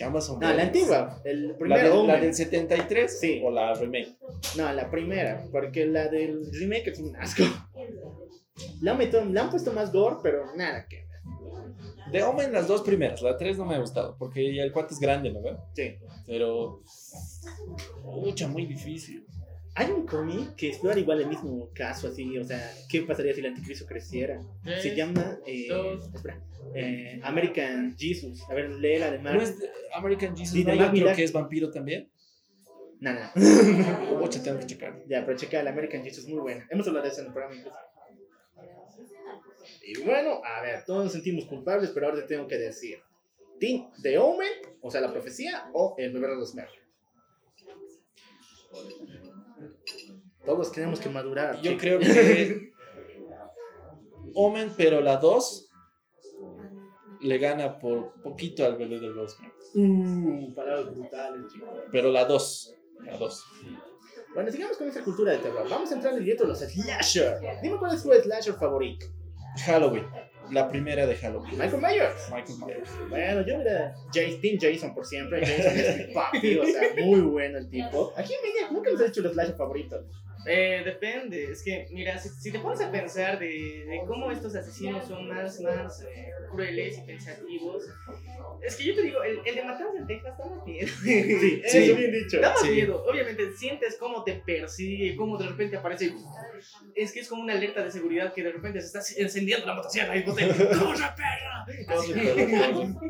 Que ambas son No, la antigua. El ¿La, primer de- la del 73 Sí. o la remake? No, la primera, porque la del remake es un asco. Le han, metido- le han puesto más gore, pero nada que ver. De Omen las dos primeras, la 3 no me ha gustado porque el cuate es grande, ¿no? Sí. Pero... Mucha, muy difícil. Hay un cómic que explora igual el mismo caso, así, o sea, ¿qué pasaría si el anticristo creciera? Se llama eh, dos. espera, eh, American Jesus. A ver, léela de ¿No es de American Jesus? Sí, ¿No hay otro que es vampiro también? No, no. Ocha, tengo que checar. Ya, pero checa el American Jesus, muy buena. Hemos hablado de eso en el programa incluso. Y bueno, a ver, todos nos sentimos culpables, pero ahora te tengo que decir. ¿Team The Omen, o sea, la profecía, o el bebé de Rosemary? Todos tenemos que madurar. Yo creo que Omen, pero la 2 le gana por poquito al bebé de Rosemary. Uh, palabras brutales, chicos. Pero la 2, la 2. Bueno, sigamos con esa cultura de terror. Vamos a entrar en el directo de los slasher. Dime cuál es tu slasher favorito. Halloween, la primera de Halloween. Michael Myers. Michael Myers. Bueno, yo era Jason, Jason por siempre. Jason es mi papi, o sea, muy bueno el tipo. Aquí en Media nunca nos ha dicho el slasher favorito. Eh, depende, es que, mira, si, si te pones a pensar de, de cómo estos asesinos son más, más eh, crueles y pensativos, es que yo te digo, el, el de Matanza en Texas da más miedo. Sí, Sí. eso bien dicho. Da más Sí. miedo, obviamente sientes cómo te persigue, cómo de repente aparece. Es que es como una alerta de seguridad que de repente se está encendiendo la motosierra y vos te. ¡Corre, perra!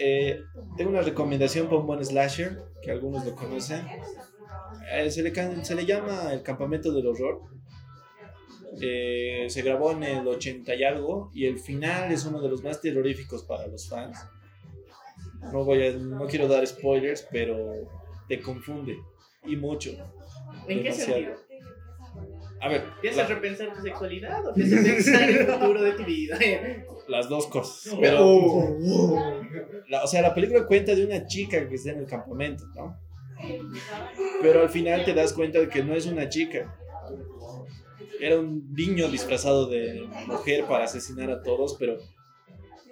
Eh, tengo una recomendación para un buen slasher, que algunos lo conocen. Eh, se, le, can- se le llama El Campamento del Horror. Eh, se grabó en el 80 y algo y el final es uno de los más terroríficos para los fans. No, voy a, no quiero dar spoilers, pero te confunde y mucho. ¿En qué Demasiado. sentido? A ver, ¿Te hace la- repensar tu sexualidad o hace pensar el futuro de tu vida? las dos cosas. Pero, Oh. la- o sea, la película cuenta de una chica que está en el campamento, ¿no? Pero al final te das cuenta de que no es una chica. Era un niño disfrazado de mujer para asesinar a todos, pero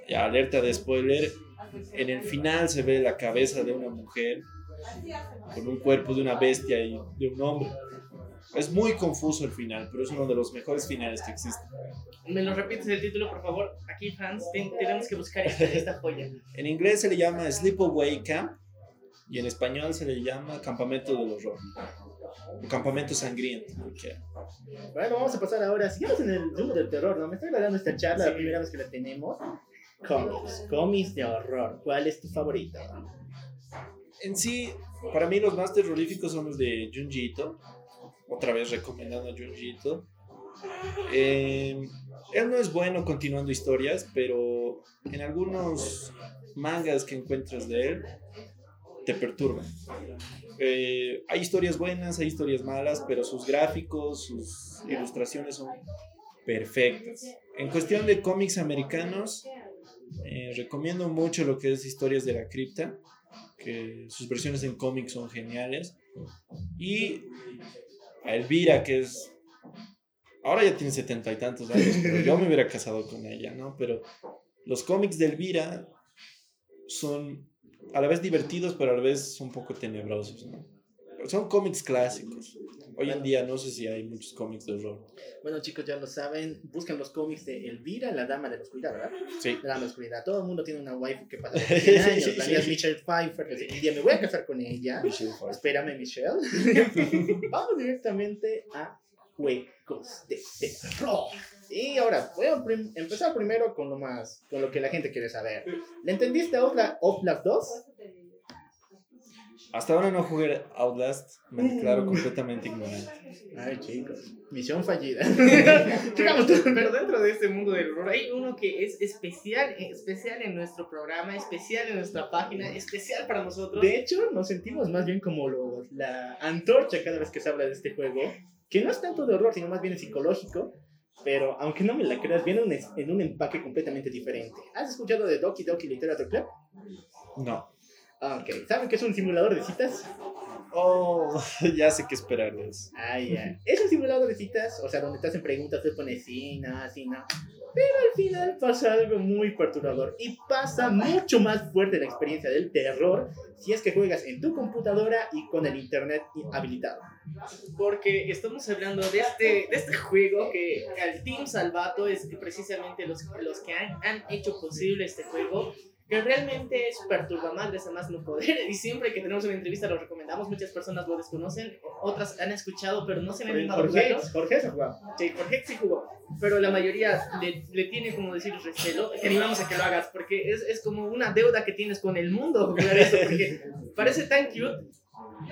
ya alerta de spoiler, en el final se ve la cabeza de una mujer con un cuerpo de una bestia y de un hombre. Es muy confuso el final, pero es uno de los mejores finales que existen. ¿Me lo repites el título, por favor? Aquí, fans, ten- tenemos que buscar esta, esta joya. En inglés se le llama Sleepaway Camp y en español se le llama Campamento del Horror. O Campamento Sangriento. porque- Bueno, vamos a pasar ahora. Sigamos en el rumbo del terror, ¿no? Me está agradando esta charla, la primera vez que la tenemos. Cómics, cómics de horror. ¿Cuál es tu favorito? En sí, para mí los más terroríficos son los de Junji Ito. Otra vez recomendando a Junji Ito. Eh, él no es bueno continuando historias, pero en algunos mangas que encuentras de él te perturban. Eh, hay historias buenas, hay historias malas, pero sus gráficos, sus ilustraciones son perfectas. En cuestión de cómics americanos, eh, recomiendo mucho lo que es Historias de la Cripta, que sus versiones en cómics son geniales. Y a Elvira, que es... Ahora ya tiene setenta y tantos años, pero yo me hubiera casado con ella, ¿no? Pero los cómics de Elvira son a la vez divertidos, pero a la vez un poco tenebrosos, ¿no? Son cómics clásicos. Hoy en día no sé si hay muchos cómics de horror. Bueno, chicos, ya lo saben. Buscan los cómics de Elvira, la dama de la oscuridad, ¿verdad? Sí. La dama de la oscuridad. Todo el mundo tiene una waifu que pasa de 100 años. La mía es Michelle Pfeiffer. que un día me voy a casar con ella. Espérame, Michelle. Vamos directamente a juegos de terror. Y ahora, voy a prim- empezar primero con lo más, con lo que la gente quiere saber. ¿Le entendiste a Outlast, Outlast 2? Hasta ahora no jugué Outlast, me declaro completamente ignorante. Ay, chicos, misión fallida. Pero dentro de este mundo del horror hay uno que es especial, especial en nuestro programa, especial en nuestra página, especial para nosotros. De hecho, nos sentimos más bien como los, la antorcha cada vez que se habla de este juego, que no es tanto de horror, sino más bien es psicológico, pero aunque no me la creas, viene un en un empaque completamente diferente. ¿Has escuchado de Doki Doki Literature Club? No. Ah, Ok, ¿saben que es un simulador de citas? Oh, ya sé qué esperar de eso. Ah, ya. Es un simulador de citas, o sea, donde te hacen preguntas, te pones sí, no, sí, no. Pero al final pasa algo muy perturbador y pasa mucho más fuerte la experiencia del terror si es que juegas en tu computadora y con el internet habilitado. Porque estamos hablando de este, de este juego que el Team Salvato es precisamente los, los que han, han hecho posible este juego. Que realmente es perturbamadres a más no poder. Y siempre que tenemos una entrevista lo recomendamos. Muchas personas lo desconocen, otras han escuchado, pero no se han animado a Jorge, jugarlo. Jorge se jugaba. Sí, Jorge sí jugó, pero la mayoría le, le tiene como decir recelo. Te animamos a que lo hagas porque es, es como una deuda que tienes con el mundo jugar eso, porque parece tan cute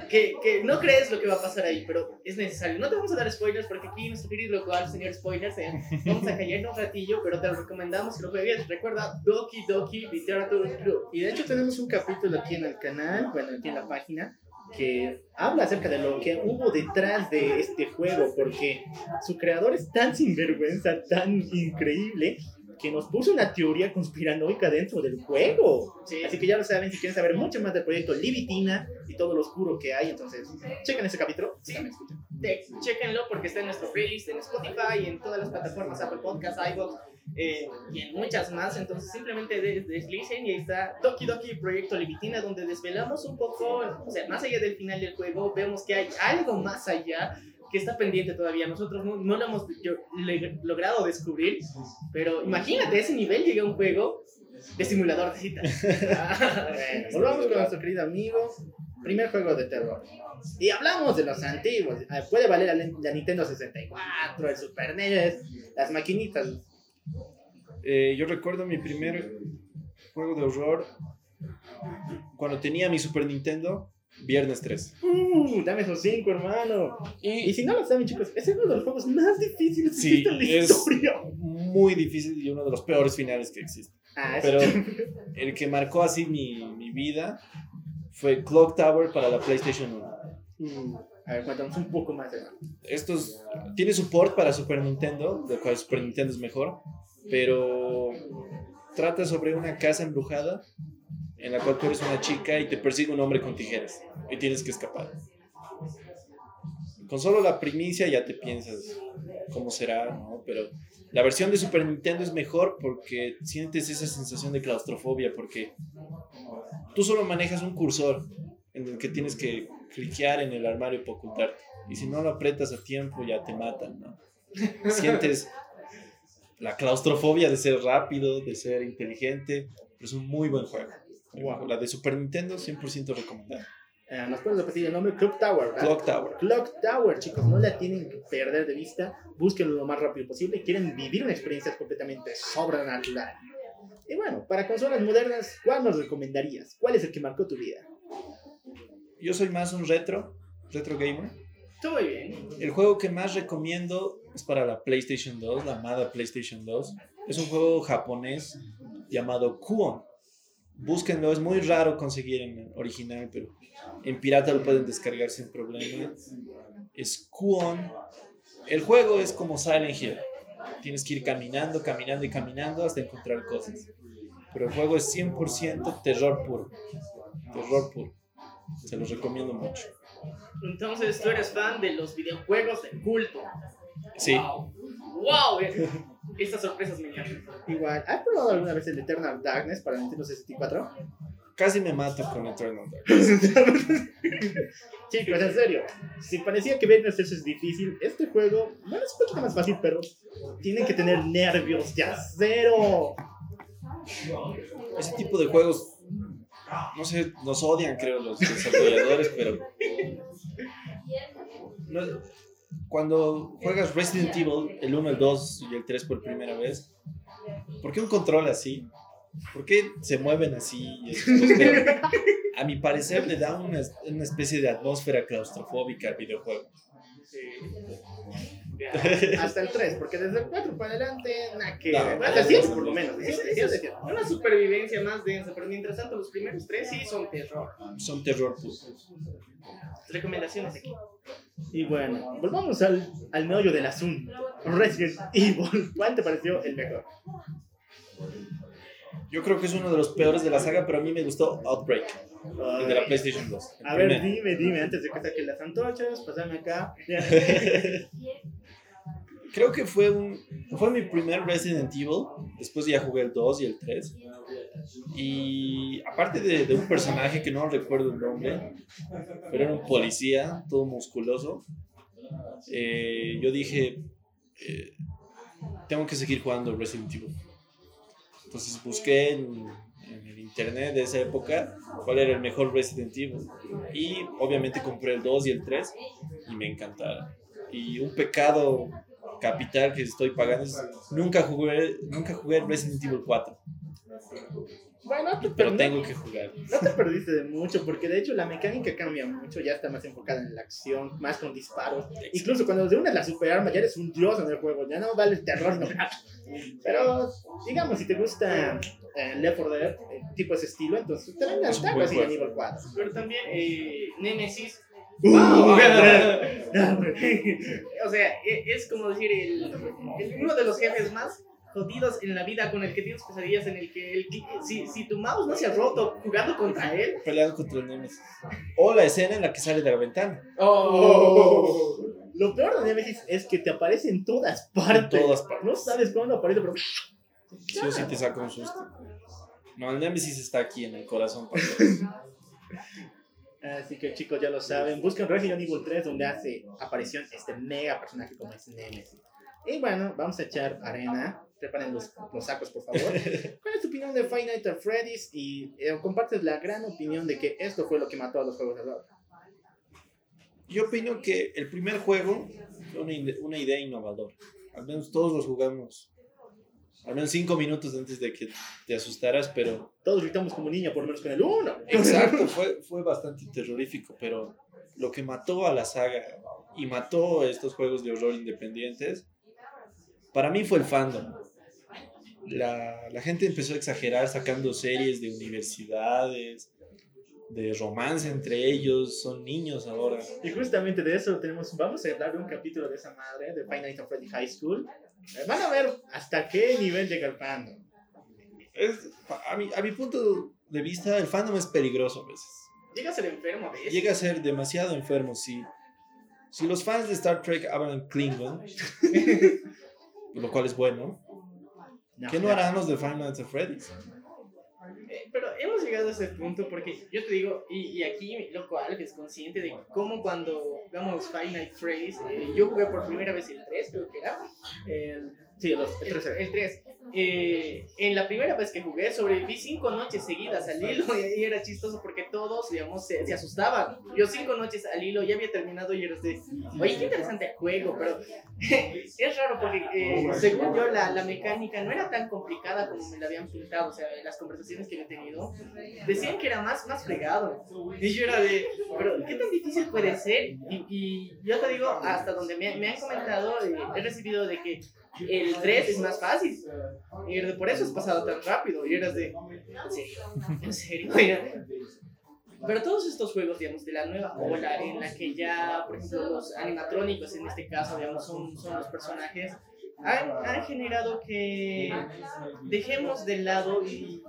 que, que no crees lo que va a pasar ahí, pero es necesario. No te vamos a dar spoilers porque aquí nuestro querido local, señor spoilers, eh, vamos a callarnos un ratillo, pero te lo recomendamos que lo juegues. Recuerda Doki Doki Literature Club. Y de hecho tenemos un capítulo aquí en el canal, bueno, aquí en la página, que habla acerca de lo que hubo detrás de este juego, porque su creador es tan sinvergüenza, tan increíble, que nos puso una teoría conspiranoica dentro del juego. Sí. Así que ya lo saben, si quieren saber mucho más del proyecto Libitina y todo lo oscuro que hay, entonces chequen ese capítulo. Sí. Te- Chéquenlo porque está en nuestro playlist en Spotify y en todas las plataformas, Apple Podcasts, iVoox eh, y en muchas más. Entonces simplemente des- deslicen y ahí está Toki Doki Proyecto Libitina donde desvelamos un poco, o sea, más allá del final del juego, vemos que hay algo más allá que está pendiente todavía. Nosotros no, no lo hemos yo- le- logrado descubrir, pero imagínate, a ese nivel llega un juego de simulador de citas. Bueno, volvamos con nuestro querido amigo. Primer juego de terror. Y hablamos de los antiguos. Ah, Puede valer la, la Nintendo 64, el Super NES, las maquinitas. Eh, yo recuerdo mi primer juego de horror cuando tenía mi Super Nintendo, Viernes 3. Uh, dame esos cinco, hermano. Y si no lo saben, chicos, ese es uno de los juegos más difíciles que Sí, existe en la es- historia. Muy difícil y uno de los peores finales que existe. Ah, Pero es- el que marcó así mi, mi vida fue Clock Tower para la PlayStation 1. Mm, A ver, cuéntanos un poco más, hermano. Estos tiene support para Super Nintendo, del cual Super Nintendo es mejor, pero trata sobre una casa embrujada en la cual tú eres una chica y te persigue un hombre con tijeras y tienes que escapar. Con solo la primicia ya te piensas cómo será, ¿no? Pero la versión de Super Nintendo es mejor porque sientes esa sensación de claustrofobia porque tú solo manejas un cursor en el que tienes que cliquear en el armario para ocultarte. Y si no lo apretas a tiempo ya te matan, ¿no? Sientes la claustrofobia de ser rápido, de ser inteligente, pero es un muy buen juego. Wow. La de Super Nintendo 100% recomendada. Eh, ¿Nos puedes repetir el nombre? Clock Tower, ¿verdad? Clock Tower. Clock Tower, chicos, no la tienen que perder de vista. Búsquenlo lo más rápido posible. Quieren vivir una experiencia completamente sobrenatural. Y bueno, para consolas modernas, ¿cuál nos recomendarías? ¿Cuál es el que marcó tu vida? Yo soy más un retro, retro gamer. Muy bien. El juego que más recomiendo es para la PlayStation 2, la amada PlayStation 2. Es un juego japonés llamado Kuon. Búsquenlo, es muy raro conseguir en original, pero en pirata lo pueden descargar sin problema. Es Kuon. El juego es como Silent Hill. Tienes que ir caminando, caminando y caminando hasta encontrar cosas. Pero el juego es 100% terror puro. Terror puro. Se los recomiendo mucho. Entonces tú eres fan de los videojuegos de culto. Sí. Wow. Wow. Estas sorpresas me encantan. Igual, ¿has probado alguna vez el Eternal Darkness para Nintendo 64? Casi me mato con Eternal Darkness. Chicos, en serio, si parecía que Viernes 3 es difícil, este juego, bueno, es un poquito más fácil, pero tienen que tener nervios de acero. Ese tipo de juegos, no sé, nos odian, creo, los desarrolladores, pero. no- cuando juegas Resident Evil, el 1, el 2 y el 3 por primera vez, ¿por qué un control así? ¿Por qué se mueven así? a mi parecer, le da una, una especie de atmósfera claustrofóbica al videojuego. Hasta el 3, porque desde el 4 para adelante, nada que. No, hasta el 7 por lo menos. Una supervivencia más densa, pero mientras tanto los primeros tres sí son terror. Son terror puro. Recomendaciones aquí. Y bueno, volvamos al, al meollo del asunto. Resident Evil, ¿cuál te pareció el mejor? Yo creo que es uno de los peores de la saga, pero a mí me gustó Outbreak, el de la PlayStation 2. el A ver, dime, dime, antes de que saquen las antorchas, pasame acá. Creo que fue un fue mi primer Resident Evil. Después ya jugué el 2 y el 3. Y aparte de, un personaje que no recuerdo el nombre, pero era un policía, todo musculoso, eh, yo dije, eh, tengo que seguir jugando Resident Evil. Entonces busqué en, en el internet de esa época cuál era el mejor Resident Evil. Y obviamente compré el 2 y el 3 y me encantaron. Y un pecado capital que estoy pagando es nunca jugué, nunca jugué Resident Evil 4, Bueno, no te, pero no- tengo que jugar. no te perdiste de mucho, porque de hecho la mecánica cambia mucho, ya está más enfocada en la acción, más con disparos. Incluso cuando de una la superarma ya eres un dios en el juego, ya no vale el terror, no. Pero, digamos, si te gusta eh, Left 4 Dead, eh, tipo ese estilo, entonces te van a encantar juego. nivel 4. Pero también eh, Nemesis. Uh, O sea, e- es como decir el, el- uno de los jefes más jodidos en la vida, con el que tienes pesadillas, en el que el, si, si tu mouse no se ha roto jugando contra él. Peleando contra el Nemesis. O la escena en la que sale de la ventana. Oh. Lo peor de Nemesis es que te aparece en todas partes. En todas partes. No sabes cuándo aparece, pero. Sí o sí te saca un susto. No, el Nemesis está aquí en el corazón. Así que chicos, ya lo saben. Busquen Resident Evil 3, donde hace aparición este mega personaje como es Nemesis. Y bueno, vamos a echar arena. Preparen los, los sacos, por favor. ¿Cuál es tu opinión de Five Nights at Freddy's? Y eh, compartes la gran opinión de que esto fue lo que mató a los juegos de horror. Yo opino que el primer juego fue una, una idea innovadora. Al menos todos los jugamos. Al menos cinco minutos antes de que te asustaras, pero Todos gritamos como niño, por lo menos con el 1. Exacto, fue, fue bastante terrorífico, pero lo que mató a la saga y mató estos juegos de horror independientes, para mí fue el fandom. La, la gente empezó a exagerar sacando series de universidades, de romance entre ellos, son niños ahora. Y justamente de eso tenemos, vamos a hablar de un capítulo de esa madre, de at Freddy High School. Eh, Van a ver hasta qué nivel llega el fandom. Es, a, mi, a mi punto de vista, el fandom es peligroso a veces. Llega a ser enfermo de eso. Llega a ser demasiado enfermo. Si, si los fans de Star Trek hablan Klingon, lo cual es bueno, ¿Qué no harán los de Five Nights at Freddy's? Pero hemos llegado a ese punto porque yo te digo, y, y aquí loco Alf es consciente de cómo cuando jugamos at Freddy's, eh, yo jugué por primera vez el 3, creo que era. Sí, los el el, 13. el 3. Eh, en la primera vez que jugué, sobreviví cinco noches seguidas al hilo y ahí era chistoso porque todos, digamos, se, se asustaban. Yo cinco noches al hilo ya había terminado y era de, oye, qué interesante juego, pero es raro porque eh, según yo la, la mecánica no era tan complicada como me la habían pintado, o sea, en las conversaciones que he tenido, decían que era más, más fregado. Y yo era de, pero ¿qué tan difícil puede ser? Y, y yo te digo, hasta donde me, me han comentado, eh, he recibido de que el 3 es más fácil. Y de, por eso has pasado tan rápido. Y eras de, ¿en serio? ¿En serio? Pero todos estos juegos, digamos, de la nueva ola, en la que ya, por ejemplo, los animatrónicos, en este caso, digamos, son, son los personajes, han, han generado que dejemos de lado y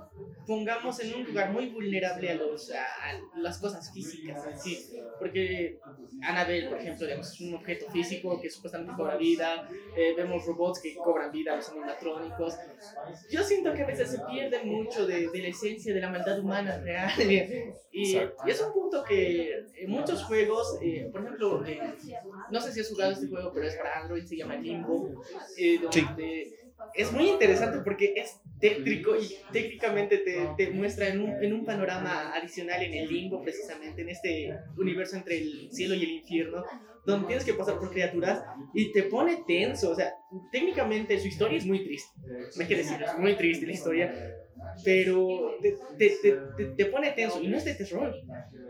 pongamos en un lugar muy vulnerable a, los, a, las cosas físicas sí. Porque Annabelle, por ejemplo, digamos, es un objeto físico que supuestamente cobra vida. eh, vemos robots que cobran vida, los animatrónicos. Yo siento que a veces se pierde mucho de, de la esencia de la maldad humana real. Y, y es un punto que en muchos juegos, eh, por ejemplo, eh, no sé si has jugado este juego, pero es para Android, se llama Limbo, eh, donde es muy interesante porque es tétrico y técnicamente te, te muestra en un, en un panorama adicional en el limbo, precisamente, en este universo entre el cielo y el infierno, donde tienes que pasar por criaturas y te pone tenso. O sea, técnicamente su historia es muy triste. No hay que decirlo, es muy triste la historia. Pero te, te, te, pone tenso y no es de terror,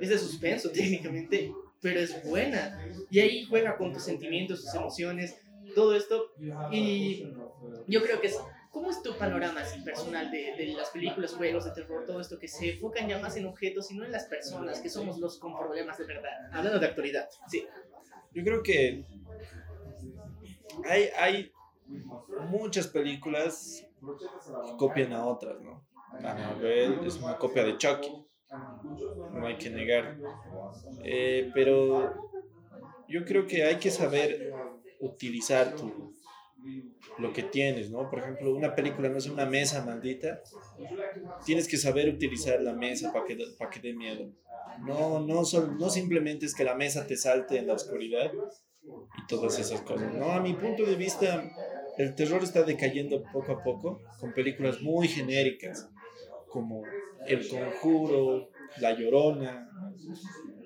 es de suspenso técnicamente, pero es buena. Y ahí juega con tus sentimientos, tus emociones, todo esto. Y yo creo que es. ¿Cómo es tu panorama así personal de, de las películas, juegos de terror, todo esto que se enfocan ya más en objetos y no en las personas, que somos los con problemas de verdad? Hablando de actualidad. Sí. Yo creo que hay, hay muchas películas que copian a otras, ¿no? Annabelle es una copia de Chucky, no hay que negar. Eh, pero yo creo que hay que saber utilizar tu, lo que tienes, ¿no? Por ejemplo, una película no es una mesa maldita, tienes que saber utilizar la mesa para que, para que dé miedo. No, no, sol- no simplemente es que la mesa te salte en la oscuridad y todas esas cosas. No, a mi punto de vista, el terror está decayendo poco a poco con películas muy genéricas, como El Conjuro, La Llorona,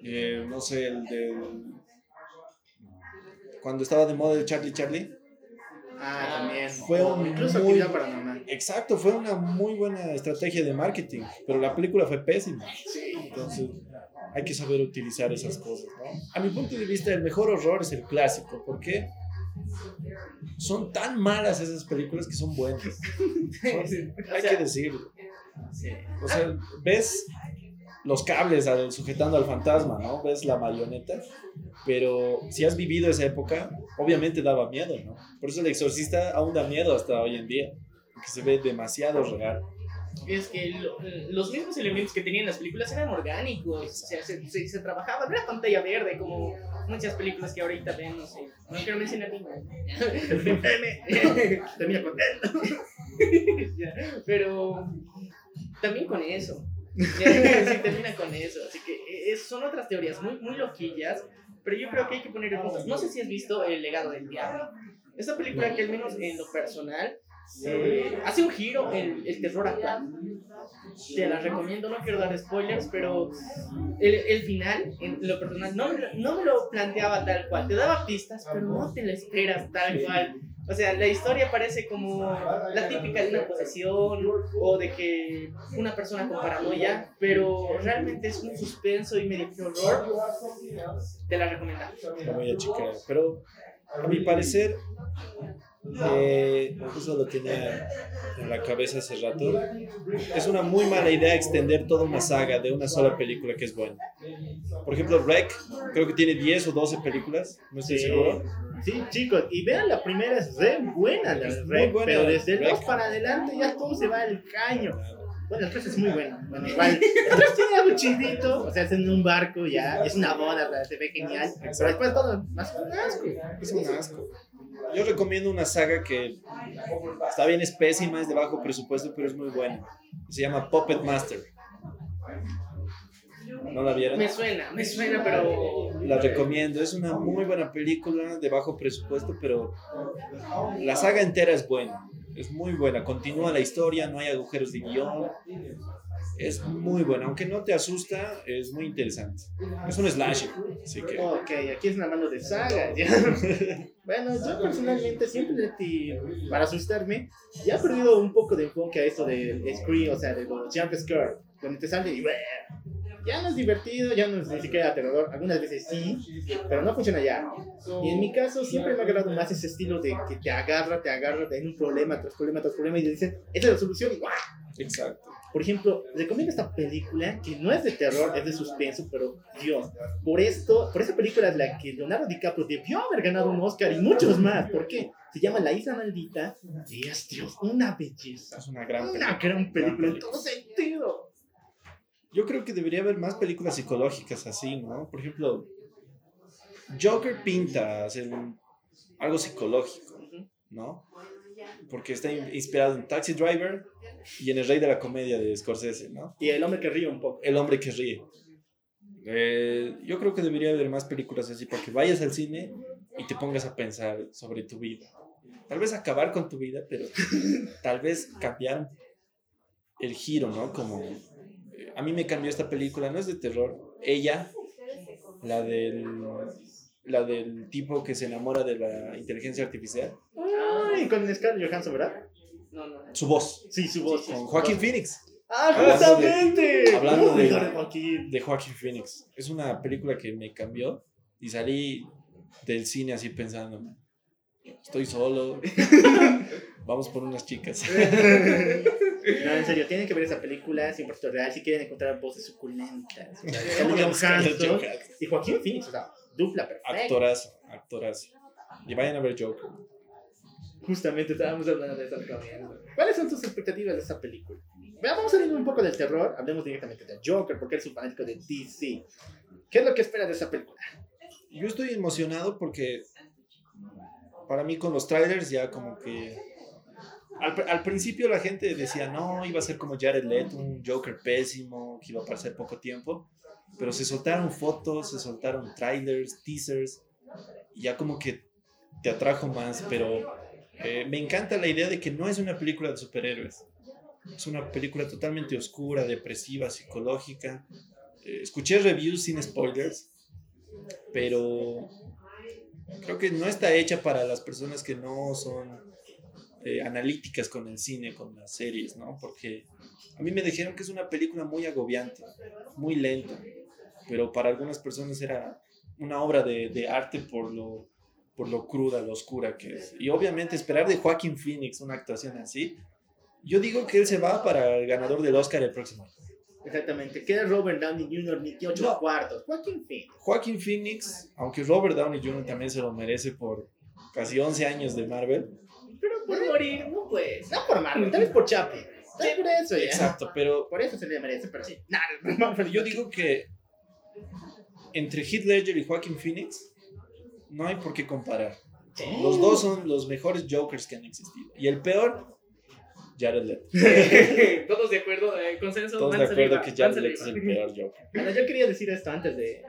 eh, no sé, el de... Cuando estaba de moda el Charlie Charlie. Ah, también. Fue un Incluso muy- actividad paranormal. Exacto, fue una muy buena estrategia de marketing, pero la película fue pésima. Sí. Entonces, hay que saber utilizar esas cosas, ¿no? A mi punto de vista, el mejor horror es el clásico. ¿Por qué? Son tan malas esas películas que son buenas. Son- hay que decirlo. O sea, ves los cables al- sujetando al fantasma, ¿no? Ves la marioneta. Pero si has vivido esa época, obviamente daba miedo, ¿no? Por eso el exorcista aún da miedo hasta hoy en día. porque se ve demasiado real. Es que lo- los mismos elementos que tenían las películas eran orgánicos, o sea, se, se, se trabajaba, no era pantalla verde como muchas películas que ahorita ven, no sé, no quiero mencionar ninguna. Termina con Ya, Pero también con eso. Sí, termina con eso. Así que eh, es- son otras teorías muy, muy loquillas, pero yo creo que hay que poner en punto. No sé si has visto El legado del diablo. Esta película que al menos en lo personal eh, hace un giro en el terror actual. Te la recomiendo, no quiero dar spoilers, pero el, el final, en lo personal, no, no me lo planteaba tal cual. Te daba pistas, pero no te lo esperas tal cual. O sea, la historia parece como la típica de una posesión o de que una persona con paranoia, pero realmente es un suspenso y medio horror. Te la recomendamos. La voy a checar. Pero a mi parecer, eh, eso lo tenía en la cabeza hace rato. Es una muy mala idea extender toda una saga de una sola película que es buena. Por ejemplo, Rec, creo que tiene 10 o 12 películas, no estoy Sí. seguro. Sí, chicos, y vean, la primera es re buena, la Es Rec, buena, pero desde el Rec. 2 para adelante ya todo se va al caño. Bueno, el 3 es muy bueno. Bueno, igual, el 3 tiene algo chidito, o sea, es en un barco ya, es una boda, se ve genial, pero después todo más un asco. Es un asco. Yo recomiendo una saga que está bien espésima, es de bajo presupuesto, pero es muy buena. Se llama Puppet Master. ¿No la vieron? Me suena, me suena, pero. La recomiendo, es una muy buena película de bajo presupuesto, pero la saga entera es buena, es muy buena, continúa la historia, no hay agujeros de guion, es muy buena, aunque no te asusta, es muy interesante. Es un slasher, así que Ok, aquí es una mano de saga. ¿ya? bueno, yo personalmente siempre para asustarme, ya he perdido un poco de enfoque a esto del screen, o sea, de los jump scare, donde te sale y ya no es divertido, ya no es ni siquiera aterrador, algunas veces sí, pero no funciona ya. Y en mi caso siempre me ha agarrado más ese estilo de que te agarra, te agarra, te da un problema tras problema tras problema y te dicen, esa es la solución y ¡guau! exacto. Por ejemplo, recomiendo esta película que no es de terror, es de suspenso, pero Dios, por esto, por esta película es la que Leonardo DiCaprio debió haber ganado un Oscar y muchos más. ¿Por qué? Se llama La Isla Maldita y es, Dios, una belleza. Es una gran Una película. gran película en todo sentido. Yo creo que debería haber más películas psicológicas así, ¿no? Por ejemplo, Joker pinta hacer algo psicológico, ¿no? Porque está in- inspirado en Taxi Driver y en El Rey de la Comedia de Scorsese, ¿no? Y el hombre que ríe un poco. El hombre que ríe. Eh, yo creo que debería haber más películas así para que vayas al cine y te pongas a pensar sobre tu vida. Tal vez acabar con tu vida, pero tal vez cambiar el giro, ¿no? Como eh, a mí me cambió esta película, no es de terror. Ella, la del la del tipo que se enamora de la inteligencia artificial, Ay, con Scarlett Johansson, ¿verdad? Su voz Sí, su voz. con Joaquín Phoenix. ¡Ah, Hablando de- justamente! hablando de- de Joaquín Phoenix. Es una película que me cambió y salí del cine así pensando, estoy solo, vamos por unas chicas. No, en serio, tienen que ver esa película, 100% real, si quieren encontrar voces suculentas. Y Joaquín Phoenix, o sea, dupla perfecta. Actorazo, actorazo. Y vayan a ver Joker. Justamente estábamos hablando de eso comiendo. ¿Cuáles son tus expectativas de esa película? Veamos, vamos saliendo un poco del terror, hablemos directamente de Joker, porque eres un fanático de DC. ¿Qué es lo que esperas de esa película? Yo estoy emocionado porque para mí con los trailers ya como que... Al, al principio la gente decía, no, iba a ser como Jared Leto, un Joker pésimo, que iba a pasar poco tiempo. Pero se soltaron fotos, se soltaron trailers, teasers, y ya como que te atrajo más. Pero eh, me encanta la idea de que no es una película de superhéroes. Es una película totalmente oscura, depresiva, psicológica. Eh, escuché reviews sin spoilers, pero creo que no está hecha para las personas que no son eh, analíticas con el cine, con las series, ¿no? Porque a mí me dijeron que es una película muy agobiante, muy lenta, pero para algunas personas era una obra de, de arte por lo, por lo cruda, lo oscura que es. Y obviamente esperar de Joaquín Phoenix una actuación así, yo digo que él se va para el ganador del Oscar el próximo año. Exactamente, queda Robert Downey Jr. ni 8 No. cuartos. Joaquín Phoenix. Joaquín Phoenix, aunque Robert Downey Jr. también se lo merece por casi 11 años de Marvel, Pero por morir, no pues. No por Marvel, tal vez por Chaplin. Tal vez por eso ya. Exacto, pero Por eso se le merece, pero sí. Nah, pero yo digo que entre Heath Ledger y Joaquin Phoenix no hay por qué comparar. Los dos son los mejores Jokers que han existido. Y el peor, Jared Leto. Todos de acuerdo, eh, consenso. Todos de acuerdo que Jared Leto es el peor Joker. Bueno, yo quería decir esto antes de.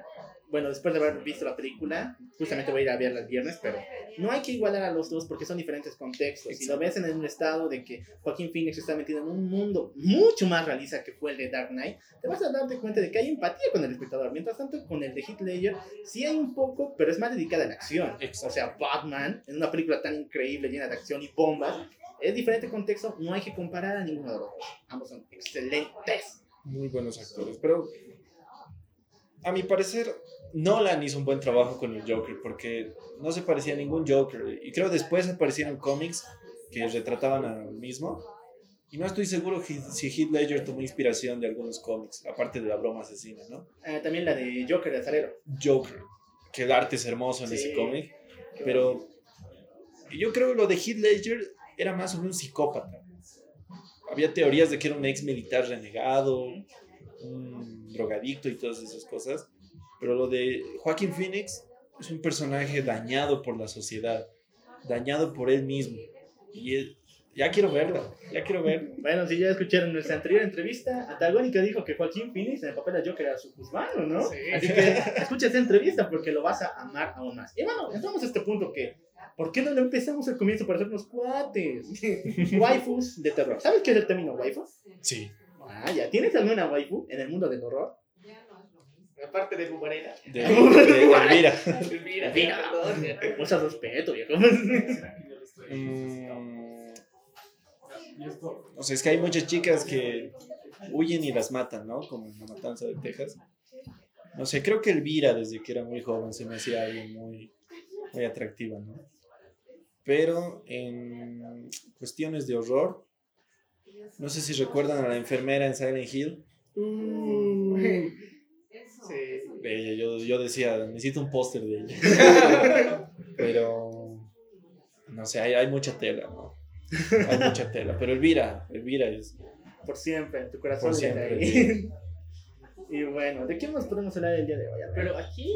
Bueno, después de haber visto la película, justamente voy a ir a verla el viernes, pero no hay que igualar a los dos porque son diferentes contextos. Si lo ves en un estado de que Joaquín Phoenix está metido en un mundo mucho más realista que fue el de Dark Knight, te vas a darte cuenta de que hay empatía con el espectador. Mientras tanto, con el de Heath Ledger, sí hay un poco, pero es más dedicada a la acción. O sea, Batman, en una película tan increíble, llena de acción y bombas, es diferente contexto, no hay que comparar a ninguno de los dos. Ambos son excelentes. Muy buenos actores. Pero a mi parecer, Nolan hizo un buen trabajo con el Joker porque no se parecía a ningún Joker. Y creo después aparecieron cómics que retrataban al mismo. Y no estoy seguro si Heath Ledger tomó inspiración de algunos cómics, aparte de la broma asesina, ¿no? Eh, también la de Joker de Azarero. Joker, que el arte es hermoso en Sí. ese cómic, pero yo creo que lo de Heath Ledger era más sobre un psicópata. Había teorías de que era un ex militar renegado, un drogadicto y todas esas cosas, pero lo de Joaquín Phoenix es un personaje dañado por la sociedad, dañado por él mismo. Y él- ya quiero verla, ya quiero verla. Bueno, si ya escucharon nuestra anterior entrevista, Antagónica dijo que Joaquín Phoenix en el papel de Joker era su juzgado, ¿no? Sí. Así que escucha esa entrevista porque lo vas a amar aún más. Y bueno, entramos a este punto que, ¿por qué no lo empezamos al comienzo para hacernos cuates? Waifus de terror. ¿Sabes qué es el término waifu? Sí, Ah, ya. ¿Tienes alguna waifu en el mundo del horror? Aparte de Bubarena. de, de Elvira. Mira, Mira. perdón. Mucho respeto, viejo. Mm, o sea, es que hay muchas chicas que huyen y las matan, ¿no? Como en la matanza de Texas. No sé, creo que Elvira desde que era muy joven se me hacía alguien muy, muy atractiva, ¿no? Pero en cuestiones de horror, no sé si recuerdan a la enfermera en Silent Hill. Sí. Ella, yo, yo decía, necesito un póster de ella. Pero, no sé, hay, hay mucha tela, ¿no? Hay mucha tela. Pero Elvira, Elvira es... Por siempre, en tu corazón. Por siempre, ahí. Y bueno, ¿de qué más podemos hablar el día de hoy? Pero aquí,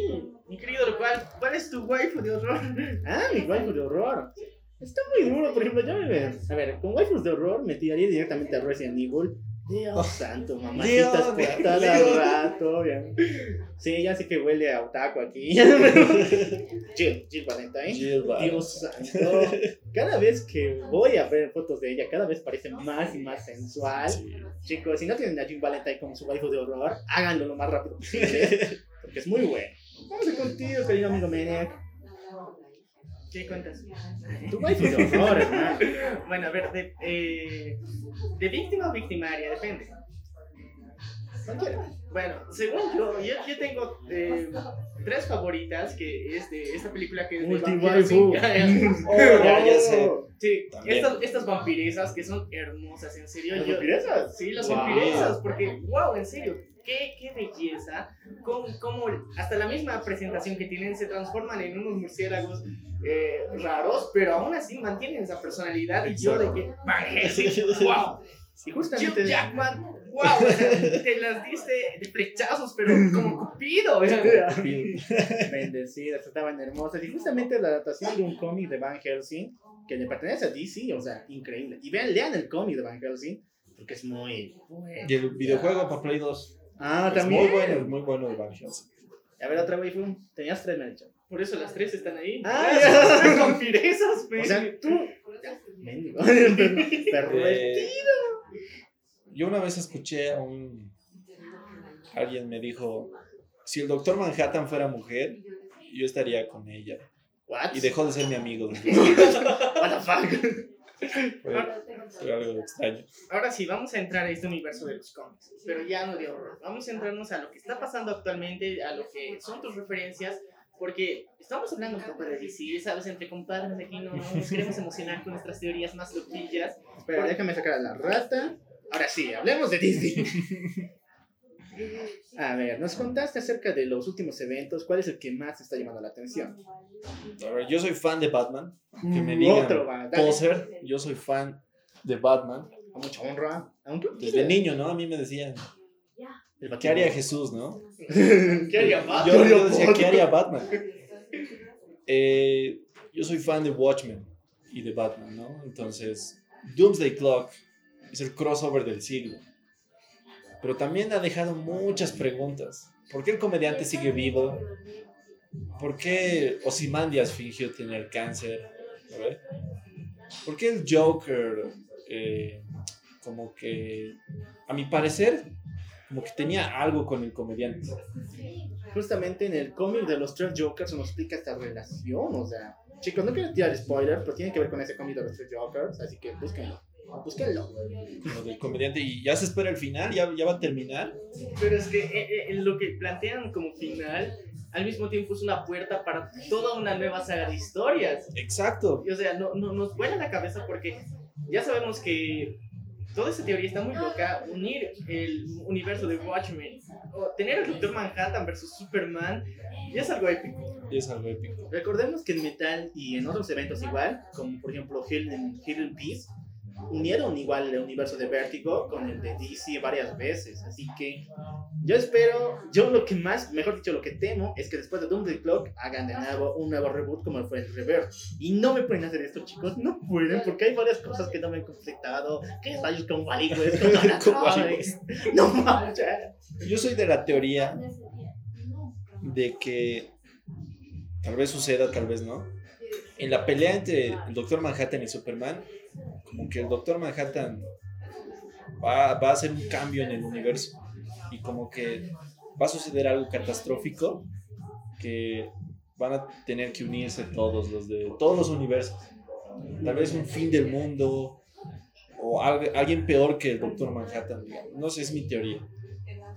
mi querido ¿cuál, ¿cuál es tu waifu de horror? Ah, mi waifu de horror. Está muy duro, por ejemplo, yo me... A ver, con waifus de horror me tiraría directamente a Resident Evil. Dios santo, mamacitas Dios, por cada Dios. rato. ya. Sí, ya sé que huele a otaku aquí. Jill, Jill Valentine. Jill Valentine. Dios santo. Cada vez que voy a ver fotos de ella, cada vez parece más y más sensual. Sí. Chicos, si no tienen a Jill Valentine como su waifu de horror, háganlo lo más rápido posible. Porque es muy bueno. Vamos a contigo, querido amigo Maniac. ¿Qué cuentas? Tu waifu de horror, hermano. Bueno, a ver, de, eh, de víctima o victimaria, depende. Bueno, según yo, yo, yo tengo eh, tres favoritas, que es de esta película que es de vampiros. Oh, ya, ya sé. Sí, estas, estas vampiresas que son hermosas, en serio. ¿Las yo- vampiresas? Sí, las Wow. vampiresas, porque, wow, en serio, qué, qué belleza. Cómo, cómo hasta la misma presentación que tienen se transforman en unos murciélagos eh, raros, pero aún así mantienen esa personalidad. Y yo de que, Van Helsing, wow, Y Hugh justamente. Jackman, wow, o sea, te las diste de flechazos, pero como Cupido. Bendecidas, estaban hermosas. Y justamente la adaptación de un cómic de Van Helsing, que le pertenece a DC, o sea, increíble. Y vean, lean el cómic de Van Helsing, porque es muy bueno. Y el videojuego para Play 2. Ah, Es también. muy bueno, es muy bueno el Van Helsing. A ver, otra waifu. Tenías tres, me han dicho. Por eso las tres están ahí. Ah, ya. vampiresas, O sea, tú. Mendigo. Perro. Eh, yo una vez escuché a un... Alguien me dijo, si el Doctor Manhattan fuera mujer, yo estaría con ella. What? Y dejó de ser mi amigo. What the fuck? Fue algo extraño. Ahora sí, vamos a entrar a este universo de los cómics, pero ya no de horror. Vamos a entrarnos a lo que está pasando actualmente, a lo que son tus referencias, porque estamos hablando un poco de DC, ¿sabes? Entre compadres aquí no nos queremos emocionar con nuestras teorías más loquillas. Espera, déjame sacar a la rata. Ahora sí, hablemos de Disney. A ver, nos contaste acerca de los últimos eventos. ¿Cuál es el que más te está llamando la atención? A ver, yo soy fan de Batman. Que me digan Otro, va, dale. poser. Yo soy fan de Batman. A mucha honra. Aunque Desde niño, ¿no? A mí me decían, El ¿qué haría Jesús, no? ¿Qué haría Batman? Yo, yo decía, ¿qué haría Batman? Eh, yo soy fan de Watchmen y de Batman, ¿no? Entonces, Doomsday Clock es el crossover del siglo. Pero también ha dejado muchas preguntas. ¿Por qué el comediante sigue vivo? ¿Por qué Ozymandias fingió tener cáncer? ¿Por qué el Joker, eh, como que, a mi parecer, como que tenía algo con el comediante? Justamente en el cómic de los tres Jokers nos explica esta relación. O sea, chicos, no quiero tirar spoiler, pero tiene que ver con ese cómic de los tres Jokers. Así que búsquenlo. Búsquenlo. Lo del comediante y ya se espera el final, ya, ya va a terminar. Pero es que eh, eh, lo que plantean como final, al mismo tiempo es una puerta para toda una nueva saga de historias. Exacto. Y, o sea, no, no, nos vuela la cabeza porque ya sabemos que toda esa teoría está muy loca. Unir el universo de Watchmen, o tener al Doctor Manhattan versus Superman, ya es algo épico. Y es algo épico. Recordemos que en Metal y en otros eventos igual, como por ejemplo Hidden, Hidden Peace, unieron igual el universo de Vertigo con el de DC varias veces. Así que yo espero, yo lo que más, mejor dicho, lo que temo es que después de Doomsday Clock hagan de nuevo un nuevo reboot como fue el Reverse. Y no me pueden hacer esto, chicos, no pueden, porque hay varias cosas que no me han conflictado. ¿Qué rayos con Thanatos? No manches. Yo soy de la teoría de que tal vez suceda, tal vez no. En la pelea entre el Doctor Manhattan y Superman, como que el Doctor Manhattan va, va a hacer un cambio en el universo y como que va a suceder algo catastrófico que van a tener que unirse todos los de todos los universos. Tal vez un fin del mundo o alguien peor que el Doctor Manhattan. No sé, es mi teoría.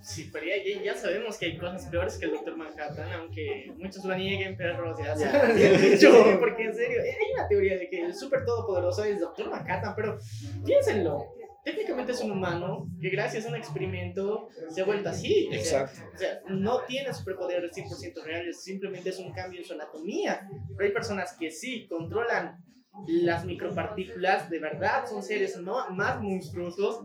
Sí, pero ya, ya- sabemos que hay cosas peores que el Doctor Manhattan, aunque muchos lo nieguen, perros. Ya. Sí, yo, porque en serio, hay una teoría de que el súper todopoderoso es Doctor Manhattan, pero piénsenlo. Técnicamente es un humano que gracias a un experimento se ha vuelto así. Exacto. O sea, no tiene superpoderes 100% reales, simplemente es un cambio en su anatomía. Pero hay personas que sí controlan las micropartículas, de verdad son seres no, más monstruosos,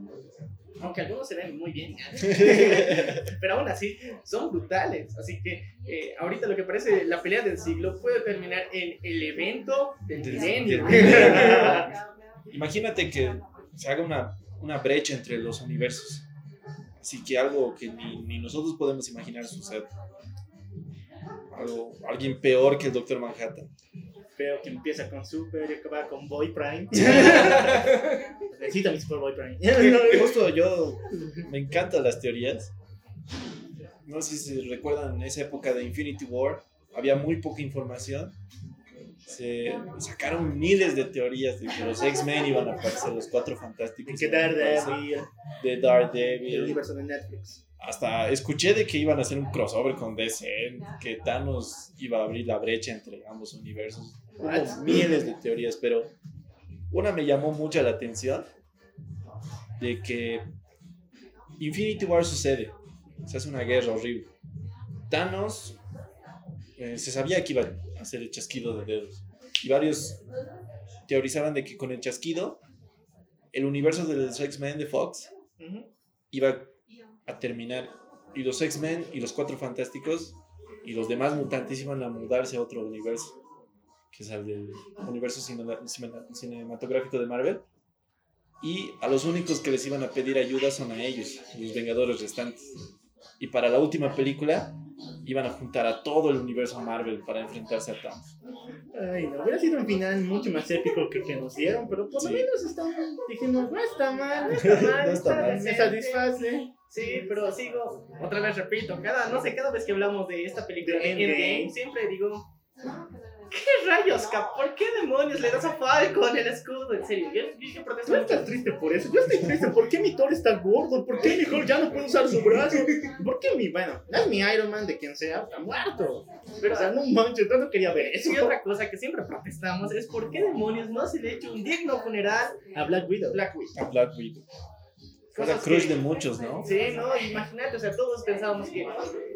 aunque algunos se ven muy bien, pero aún así son brutales. Así que eh, ahorita lo que parece la pelea del siglo puede terminar en el evento del milenio. Imagínate que se haga una, una brecha entre los universos. Así que algo que ni, ni nosotros podemos imaginar sucede. Algo, alguien peor que el Doctor Manhattan. Veo que empieza con Super y acaba con Boy Prime. Necesito mi Super Boy Prime. Justo yo me encantan las teorías. No sé si recuerdan esa época de Infinity War. Había muy poca información. Se sacaron miles de teorías de que los X-Men iban a aparecer, los cuatro fantásticos. a aparecer, Daredevil, De el Daredevil. universo de Netflix. Hasta escuché de que iban a hacer un crossover con DC, que Thanos iba a abrir la brecha entre ambos universos. Hubo miles de teorías, pero una me llamó mucho la atención de que Infinity War sucede, se hace una guerra horrible. Thanos eh, se sabía que iba a hacer el chasquido de dedos y varios teorizaban de que con el chasquido el universo de los X-Men de Fox iba a terminar y los X-Men y los Cuatro Fantásticos y los demás mutantes iban a mudarse a otro universo, que es el del universo cine- cine- cinematográfico de Marvel. Y a los únicos que les iban a pedir ayuda son a ellos, los Vengadores restantes. Y para la última película iban a juntar a todo el universo Marvel para enfrentarse a Thanos. Ay, no, hubiera sido un final mucho más épico que que nos dieron, pero por lo Sí. menos estamos, dijimos, no está mal, no está mal, No está mal. me satisface. Sí, pero sigo, otra vez repito, cada, no sé, cada vez que hablamos de esta película De de Endgame. Endgame, siempre digo, ¿qué rayos, Cap? ¿Por qué demonios le das a Falcon el escudo? En serio, yo, yo, yo protesto Tú estás triste por eso, yo estoy triste, ¿por qué mi Thor está gordo? ¿Por qué mi Hulk ya no puede usar su brazo? ¿Por qué mi, bueno, no es mi Iron Man de quien sea, está muerto? Pero, o sea, no manches, yo no quería ver eso. Y otra cosa que siempre protestamos es ¿por qué demonios no se le ha hecho un digno funeral A Black Widow. Black Widow? A Black Widow. Fue la que- de muchos, ¿no? Sí, no, imagínate, o sea, todos pensábamos que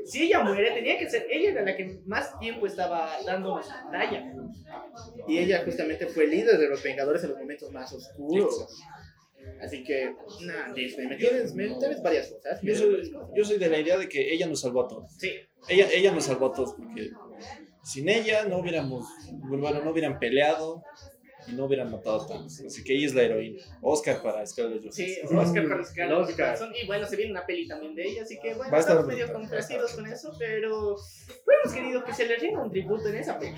si ella muere, tenía que ser, ella era la que más tiempo estaba dando talla. Y ella justamente fue líder de los Vengadores en los momentos más oscuros. Así que, Disney, me tienes, me tienes varias cosas. Yo soy, varias cosas. yo soy de la idea de que ella nos salvó a todos. Sí, Ella, ella nos salvó a todos porque sin ella no hubiéramos, bueno, no hubieran peleado y no hubieran matado a Thanos. Así que ella es la heroína. Oscar para Scarlett sí, Johansson. Oscar para Scarlett. Johansson. Y bueno, se viene una peli también de ella, así que bueno, Va a estar estamos medio complacidos con eso, pero hubiéramos querido que se le rinda un tributo en esa peli.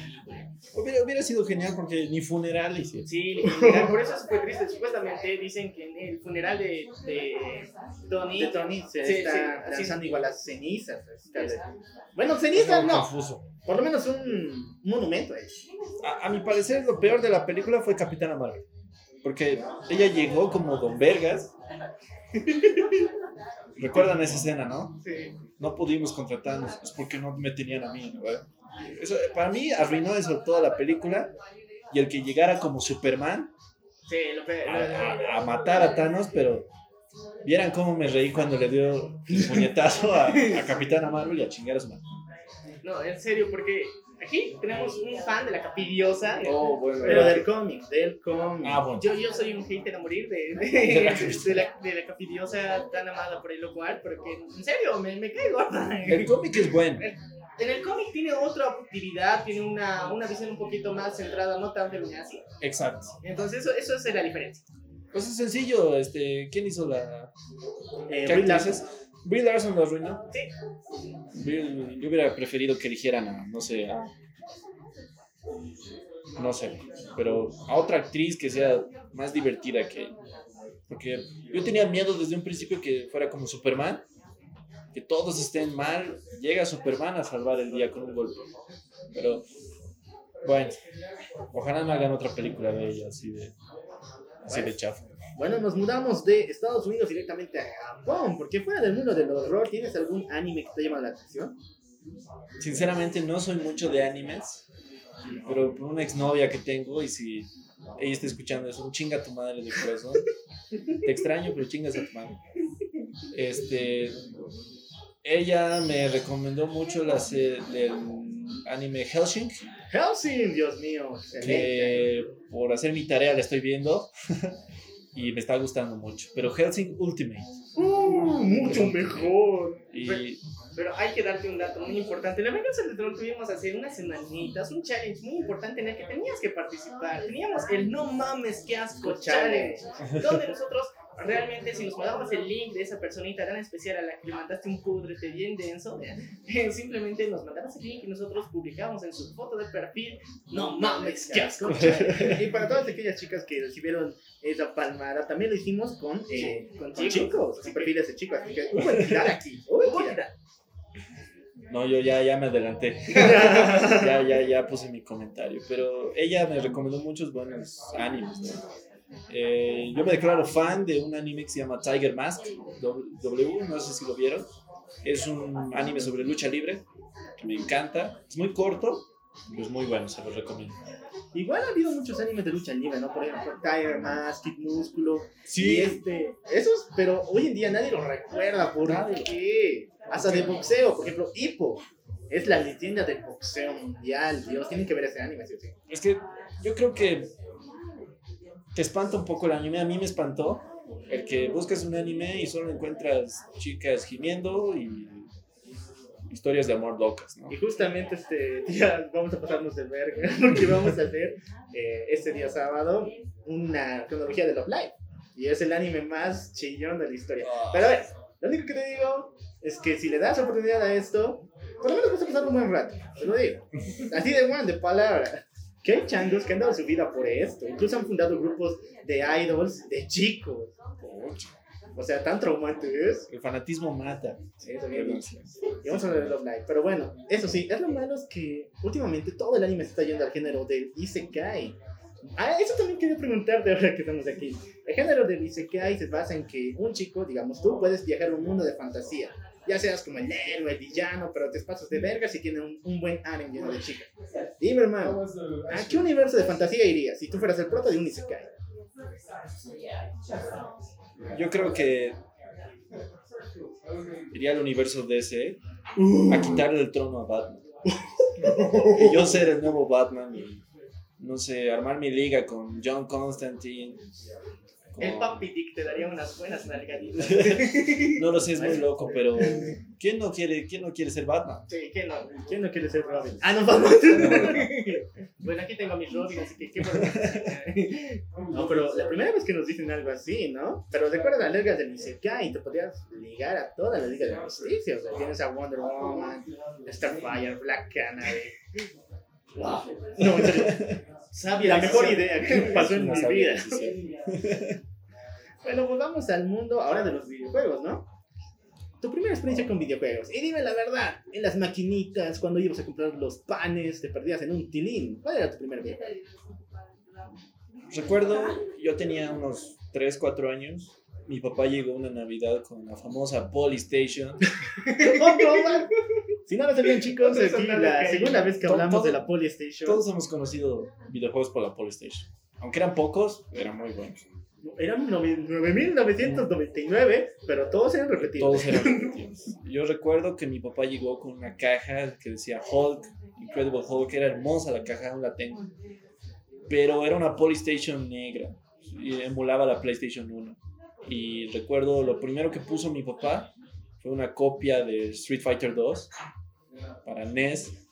Hubiera, hubiera sido genial porque ni funeral hicieron. Sí, por eso fue triste. Supuestamente dicen que en el funeral de, de Tony. De Tony se Sí, está sí, así- lanzando igual las cenizas. Bueno, cenizas no, Confuso. Por lo menos un, monumento ahí. A, a mi parecer, lo peor de la película fue Capitana Marvel. Porque ella llegó como Don Vergas. Recuerdan esa escena, ¿no? Sí. No pudimos contratarnos. Es porque no me tenían a mí, ¿no? Eso, eh, para mí arruinó eso toda la película. Y el que llegara como Superman Sí, lo pe- a, a- a matar a Thanos, pero vieran cómo me reí cuando le dio el puñetazo a, a Capitana Marvel y a chingar a su madre. No, en serio, porque aquí tenemos un fan de la capidiosa. Oh, bueno. Pero del cómic, del cómic. Ah, bueno. Yo, yo soy un hater a morir de, de, De la de la, de la capidiosa tan amada por el lo cual, porque en serio, me, me cae gorda. El cómic es bueno. En el cómic tiene otra actividad, tiene una, una visión un poquito más centrada, no tan feminazi. Exacto. Entonces, eso, eso es la diferencia. Pues es sencillo, este, ¿quién hizo la, Eh, ¿Qué actrices? Brie Larson lo arruinó. Sí. Brie- Yo hubiera preferido que eligieran a, no sé, a- no sé, pero a otra actriz que sea más divertida que ella. Porque yo tenía miedo desde un principio que fuera como Superman, que todos estén mal, llega Superman a salvar el día con un golpe. Pero, bueno, ojalá no hagan otra película de ella así de, así de chafa. Bueno, nos mudamos de Estados Unidos directamente a Japón, porque fuera del mundo del horror, ¿tienes algún anime que te llama la atención? Sinceramente no soy mucho de animes, pero por una exnovia que tengo y si ella está escuchando eso, un chinga tu madre de corazón. Te extraño, pero chingas a tu madre. Este, ella me recomendó mucho la se- del anime Hellsing, Helsing, Dios mío, excelente. que por hacer mi tarea la estoy viendo y me está gustando mucho. Pero Hellsing Ultimate. Uh, mucho mejor. Y Pero hay que darte un dato muy importante. La Venganza del Troll tuvimos hace unas semanitas un challenge muy importante en el que tenías que participar. Teníamos el No Mames Que Asco Challenge, donde nosotros realmente si nos mandabas el link de esa personita tan especial a la que le mandaste un pudrete bien denso, eh, simplemente nos mandabas el link y nosotros publicábamos en su foto de perfil No Mames Que Asco Challenge. Y para todas aquellas chicas que recibieron esa palmada, también lo hicimos con, eh, Con con chicos. con perfiles de chicos. Así que hubo entidad aquí. Hubo entidad. No, yo ya, ya me adelanté. ya, ya, ya puse mi comentario. Pero ella me recomendó muchos buenos animes. ¿no? Eh, yo me declaro fan de un anime que se llama Tiger Mask W, no sé si lo vieron. Es un anime sobre lucha libre que me encanta. Es muy corto, pero es muy bueno, se lo recomiendo. Igual ha habido muchos animes de lucha libre, ¿no? Por ejemplo, Tiger Mask, Kid Músculo. Y Sí, este, esos, pero hoy en día nadie los recuerda. ¿Por Nadie. qué? Hasta de boxeo, por ejemplo, Hippo. Es la leyenda del boxeo mundial, Dios. Tienen que ver ese anime, sí o sí. es que yo creo que te espanta un poco el anime. A mí me espantó el que buscas un anime y solo encuentras chicas gimiendo y historias de amor locas, ¿no? Y justamente este día vamos a pasarnos de verga, porque vamos a hacer eh, este día sábado una cronología de Love Live. Y es el anime más chillón de la historia. Pero a ver, lo único que te digo es que si le das oportunidad a esto, por lo menos vas a pasar un buen rato. Te lo digo. Así de one, de palabra. Que hay changos que han dado su vida por esto. Incluso han fundado grupos de idols de chicos. O sea, tan traumante es. El fanatismo mata. Sí, eso bien. Y vamos a hablar de Love Live. Pero bueno, eso sí, es lo malo es que últimamente todo el anime se está yendo al género del Isekai. Ah, eso también quería preguntarte ahora que estamos aquí. El género del Isekai se basa en que un chico, digamos tú, puedes viajar a un mundo de fantasía. Ya seas como el héroe, el villano, pero te pasas de verga si tiene un, un buen anime lleno de chicas. Dime, hermano, ¿a qué universo de fantasía irías si tú fueras el prota de un Isekai? Yo creo que iría al universo DC a uh. quitarle el trono a Batman. y yo ser el nuevo Batman y, no sé, armar mi liga con John Constantine, el Papi Dick te daría unas buenas nalgaditas. No lo sé, es muy loco, pero ¿quién no quiere, quién no quiere ser Batman? Sí, ¿qué no? ¿Quién no quiere ser Robin? Ah, no, vamos. bueno, aquí tengo a mi Robin, así que qué bueno. No, pero la primera vez que nos dicen algo así, ¿no? Pero recuerda la liga del Isekai, te podrías ligar a toda la liga de justicia. O sea, tienes a Wonder Woman, Starfire, Black Canary. Wow. No, en serio. Sabia La mejor idea que pasó en mi vida. Bueno, volvamos al mundo ahora de los videojuegos, ¿no? Tu primera experiencia con videojuegos. Y dime la verdad, en las maquinitas, cuando ibas a comprar los panes, te perdías en un tilín. ¿Cuál era tu primer videojuego? Recuerdo, yo tenía unos 3, 4 años. Mi papá llegó una Navidad con la famosa Polystation. Si no lo sabían, chicos, aquí soldado la segunda vez que hablamos todo- de la Polystation. Todos hemos conocido videojuegos por la Polystation. Aunque eran pocos, eran muy buenos. Eran nove- 9.999, pero todos eran repetidos. Todos eran repetidos. Yo recuerdo que mi papá llegó con una caja que decía Hulk, Incredible Hulk, era hermosa la caja, aún la tengo. Pero era una Polystation negra y emulaba la PlayStation 1. Y recuerdo lo primero que puso mi papá fue una copia de Street Fighter 2 para NES.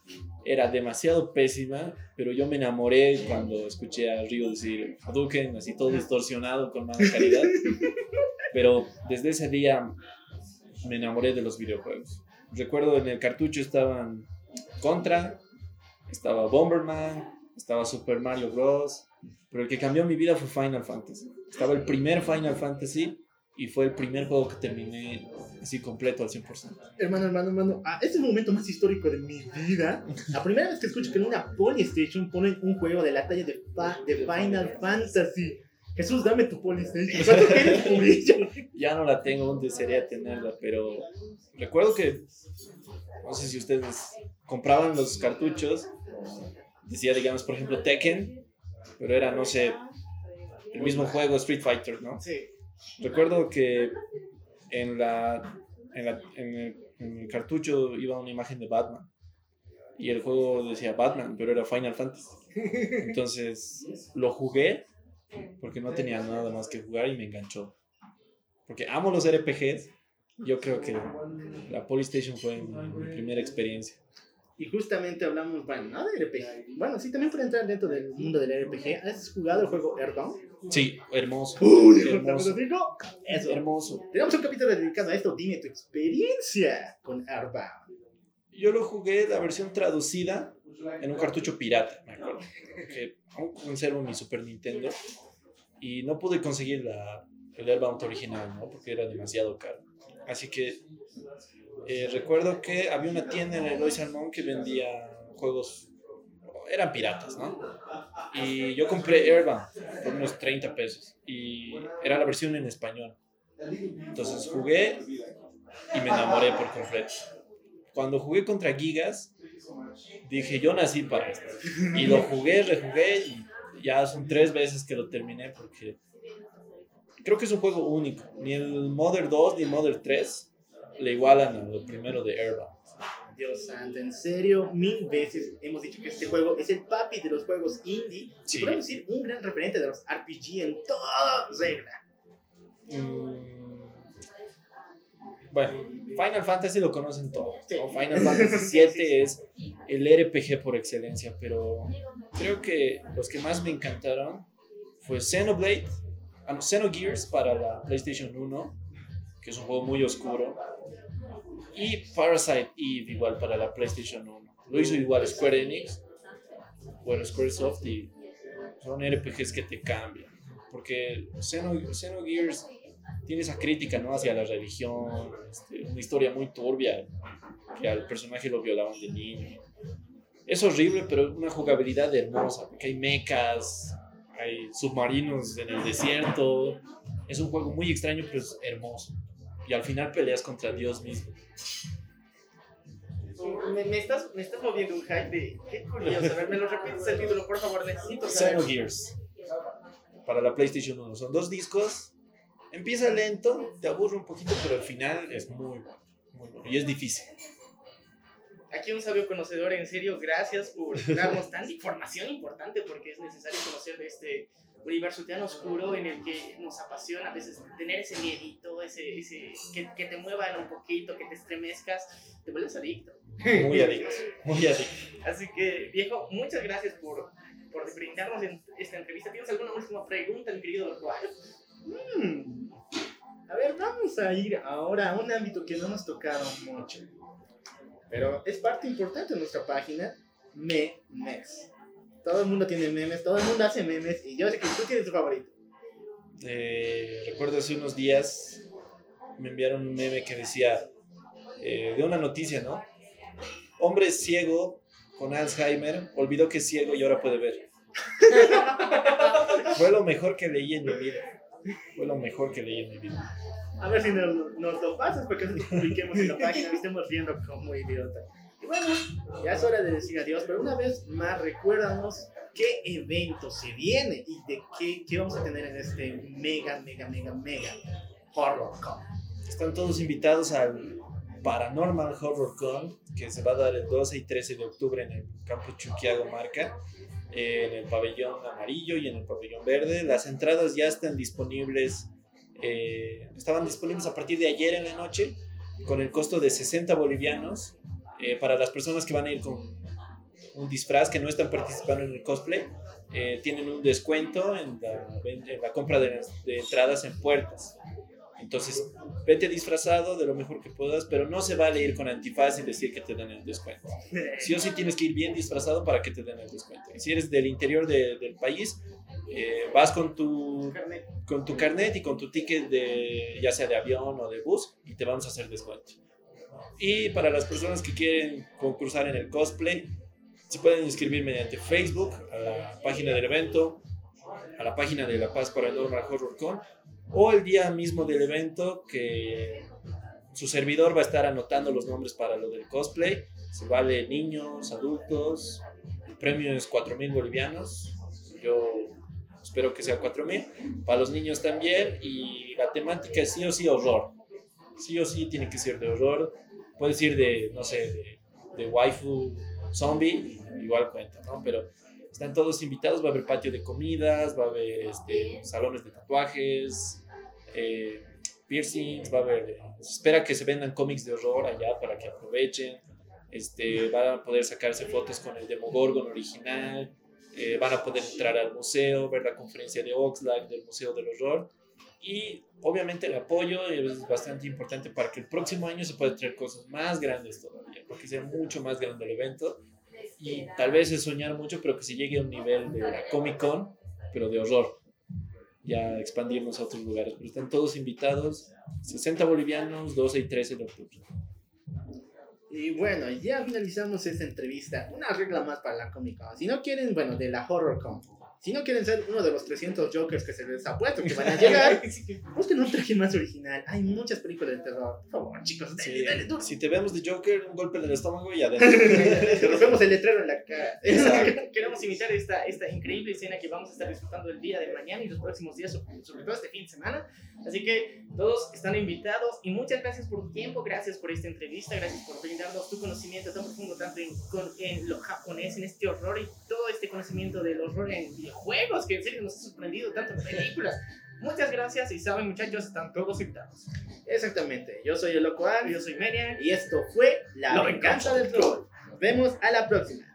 Era demasiado pésima, pero yo me enamoré cuando escuché a Ryu decir Hadouken, así todo distorsionado con mala calidad. Pero desde ese día me enamoré de los videojuegos. Recuerdo en el cartucho estaban Contra, estaba Bomberman, estaba Super Mario Bros. Pero el que cambió mi vida fue Final Fantasy. Estaba el primer Final Fantasy y fue el primer juego que terminé así completo al 100%. Hermano, hermano, hermano, ah, este es el momento más histórico de mi vida. La primera vez que escucho que en una Polystation ponen un juego de la talla de, fa- de Final Fantasy. Jesús, dame tu Polystation. ¿Cuánto quieres por ella? Ya no la tengo, aún desearía tenerla, pero recuerdo que, no sé si ustedes compraban los cartuchos, decía, digamos, por ejemplo, Tekken, pero era, no sé, el mismo juego Street Fighter, ¿no? Sí. Recuerdo que en, la, en, el, cartucho iba una imagen de Batman. Y el juego decía Batman, pero era Final Fantasy. Entonces lo jugué porque no tenía nada más que jugar y me enganchó. Porque amo los RPGs. Yo creo que la Polystation fue mi primera experiencia. Y justamente hablamos, bueno, no de RPG. Bueno, sí, también para entrar dentro del mundo del RPG. ¿Has jugado el juego Airbound? Sí, hermoso. ¡Uy, hermoso. digo! Eso. Hermoso. Tenemos un capítulo dedicado a esto. Dime tu experiencia con Airbound. Yo lo jugué la versión traducida en un cartucho pirata, me acuerdo. Que aún conservo mi Super Nintendo y no pude conseguir la, el Airbound original, ¿no? Porque era demasiado caro. Así que eh, recuerdo que había una tienda en Eloy Salmón que vendía juegos, eran piratas, ¿no? Y yo compré Airbound por unos 30 pesos y era la versión en español. Entonces jugué y me enamoré por completo cuando jugué contra Gigas, dije, yo nací para esto. Y lo jugué, rejugué y ya son tres veces que lo terminé porque creo que es un juego único. Ni el Mother 2 ni el Mother 3 le igualan a lo primero de Airbound. Dios santo, en serio, mil veces hemos dicho que este juego es el papi de los juegos indie. Sí. Y podemos decir un gran referente de los RPG en toda regla. Mm, Bueno, Final Fantasy lo conocen todos. ¿no? Final Fantasy VII es el RPG por excelencia, pero creo que los que más me encantaron fue Xenoblade, ah, no, Xenogears para la PlayStation 1, que es un juego muy oscuro, y Parasite Eve igual para la PlayStation 1. Lo hizo igual Square Enix, bueno, Squaresoft, y son RPGs que te cambian, porque Xeno- Xenogears tiene esa crítica ¿no? hacia la religión, este, una historia muy turbia, que al personaje lo violaban de niño. Es horrible, pero una jugabilidad hermosa, porque hay mechas, hay submarinos en el desierto. Es un juego muy extraño, pero es hermoso. Y al final peleas contra Dios mismo. Me, me estás, me estás moviendo un hype de. Qué curioso. A ver, me lo repites el título, por favor. Necesito saber. Xenogears. Para la PlayStation 1. Son dos discos Empieza lento, te aburre un poquito, pero al final es muy bueno. Muy bueno. Y es difícil. Aquí un sabio conocedor, en serio, gracias por darnos tanta información importante porque es necesario conocer de este universo tan oscuro en el que nos apasiona a veces tener ese miedito, ese, ese que, que te muevan un poquito, que te estremezcas, te vuelves adicto. Muy adicto. Muy adicto. Así que, viejo, muchas gracias por, por brindarnos en- esta entrevista. ¿Tienes alguna última pregunta, mi querido doctor? Hmm. A ver, vamos a ir ahora a un ámbito que no hemos tocado mucho. Pero es parte importante de nuestra página, memes. Todo el mundo tiene memes, todo el mundo hace memes y yo sé que tú tienes tu favorito. Eh, recuerdo hace unos días me enviaron un meme que decía eh, de una noticia, ¿no? Hombre ciego con Alzheimer olvidó que es ciego y ahora puede ver. Fue lo mejor que leí en mi vida. Fue lo mejor que leí en mi vida. A ver si nos, nos lo pasas para que nos publiquemos en la página y estemos riendo como idiota. Y bueno, ya es hora de decir adiós, pero una vez más recuérdanos qué evento se viene y de qué, qué vamos a tener en este mega, mega, mega, mega Horror Con. Están todos invitados al Paranormal Horror Con, que se va a dar el 12 y 13 de octubre en el campo Chuquiago Marca, en el pabellón amarillo y en el pabellón verde. Las entradas ya están disponibles, eh, estaban disponibles a partir de ayer en la noche, con el costo de 60 bolivianos. Eh, para las personas que van a ir con un disfraz, que no están participando en el cosplay, eh, tienen un descuento en la, en la compra de, de entradas en puertas. Entonces, vete disfrazado de lo mejor que puedas, pero no se vale ir con antifaz y decir que te dan el descuento. Sí o sí tienes que ir bien disfrazado para que te den el descuento. Y si eres del interior de- del país, eh, vas con tu, Carnet. con tu carnet y con tu ticket de ya sea de avión o de bus y te vamos a hacer descuento. Y para las personas que quieren concursar en el cosplay, se pueden inscribir mediante Facebook, a la página del evento, a la página de La Paz Paranormal Horror Con, o el día mismo del evento que su servidor va a estar anotando los nombres para lo del cosplay. Se vale niños, adultos, el premio es 4.000 bolivianos, yo espero que sea 4.000, para los niños también, y la temática es sí o sí horror. Sí o sí tiene que ser de horror, puedes ir de, no sé, de, de waifu zombie, igual cuenta, ¿no? Pero están todos invitados, va a haber patio de comidas, va a haber este, salones de tatuajes, eh, piercings, va a haber, eh, se espera que se vendan cómics de horror allá para que aprovechen, este, van a poder sacarse fotos con el Demogorgon original, eh, van a poder entrar al museo, ver la conferencia de Oxlack del Museo del Horror y obviamente el apoyo es bastante importante para que el próximo año se pueda traer cosas más grandes todavía, para que sea mucho más grande el evento y tal vez es soñar mucho, pero que se llegue a un nivel de la Comic Con, pero de horror, ya expandirnos a otros lugares. Pero están todos invitados, 60 bolivianos, 12 y 13 de octubre. Y bueno, ya finalizamos esta entrevista. Una regla más para la Comic Con. Si no quieren, bueno, de la Horror Con. Si no quieren ser uno de los 300 Jokers que se les ha puesto que van a llegar, busquen un traje más original. Hay muchas películas de terror. Por favor, chicos, dale, Sí, dale, duro. si te vemos de Joker, un golpe en el estómago y adentro. Rompemos el letrero en la cara. Queremos imitar esta, esta increíble escena que vamos a estar disfrutando el día de mañana y los próximos días, sobre sobre todo este fin de semana. Así que todos están invitados y muchas gracias por tu tiempo, gracias por esta entrevista, gracias por brindarnos tu conocimiento tan profundo tanto en, con- en lo japonés, en este horror y todo este conocimiento del horror en videojuegos que en serio nos ha sorprendido tanto en películas. Muchas gracias y saben muchachos, están todos invitados. Exactamente. Yo soy el Loco Ar Yo soy Merian. y esto fue La Lo Venganza del Troll. Nos vemos a la próxima.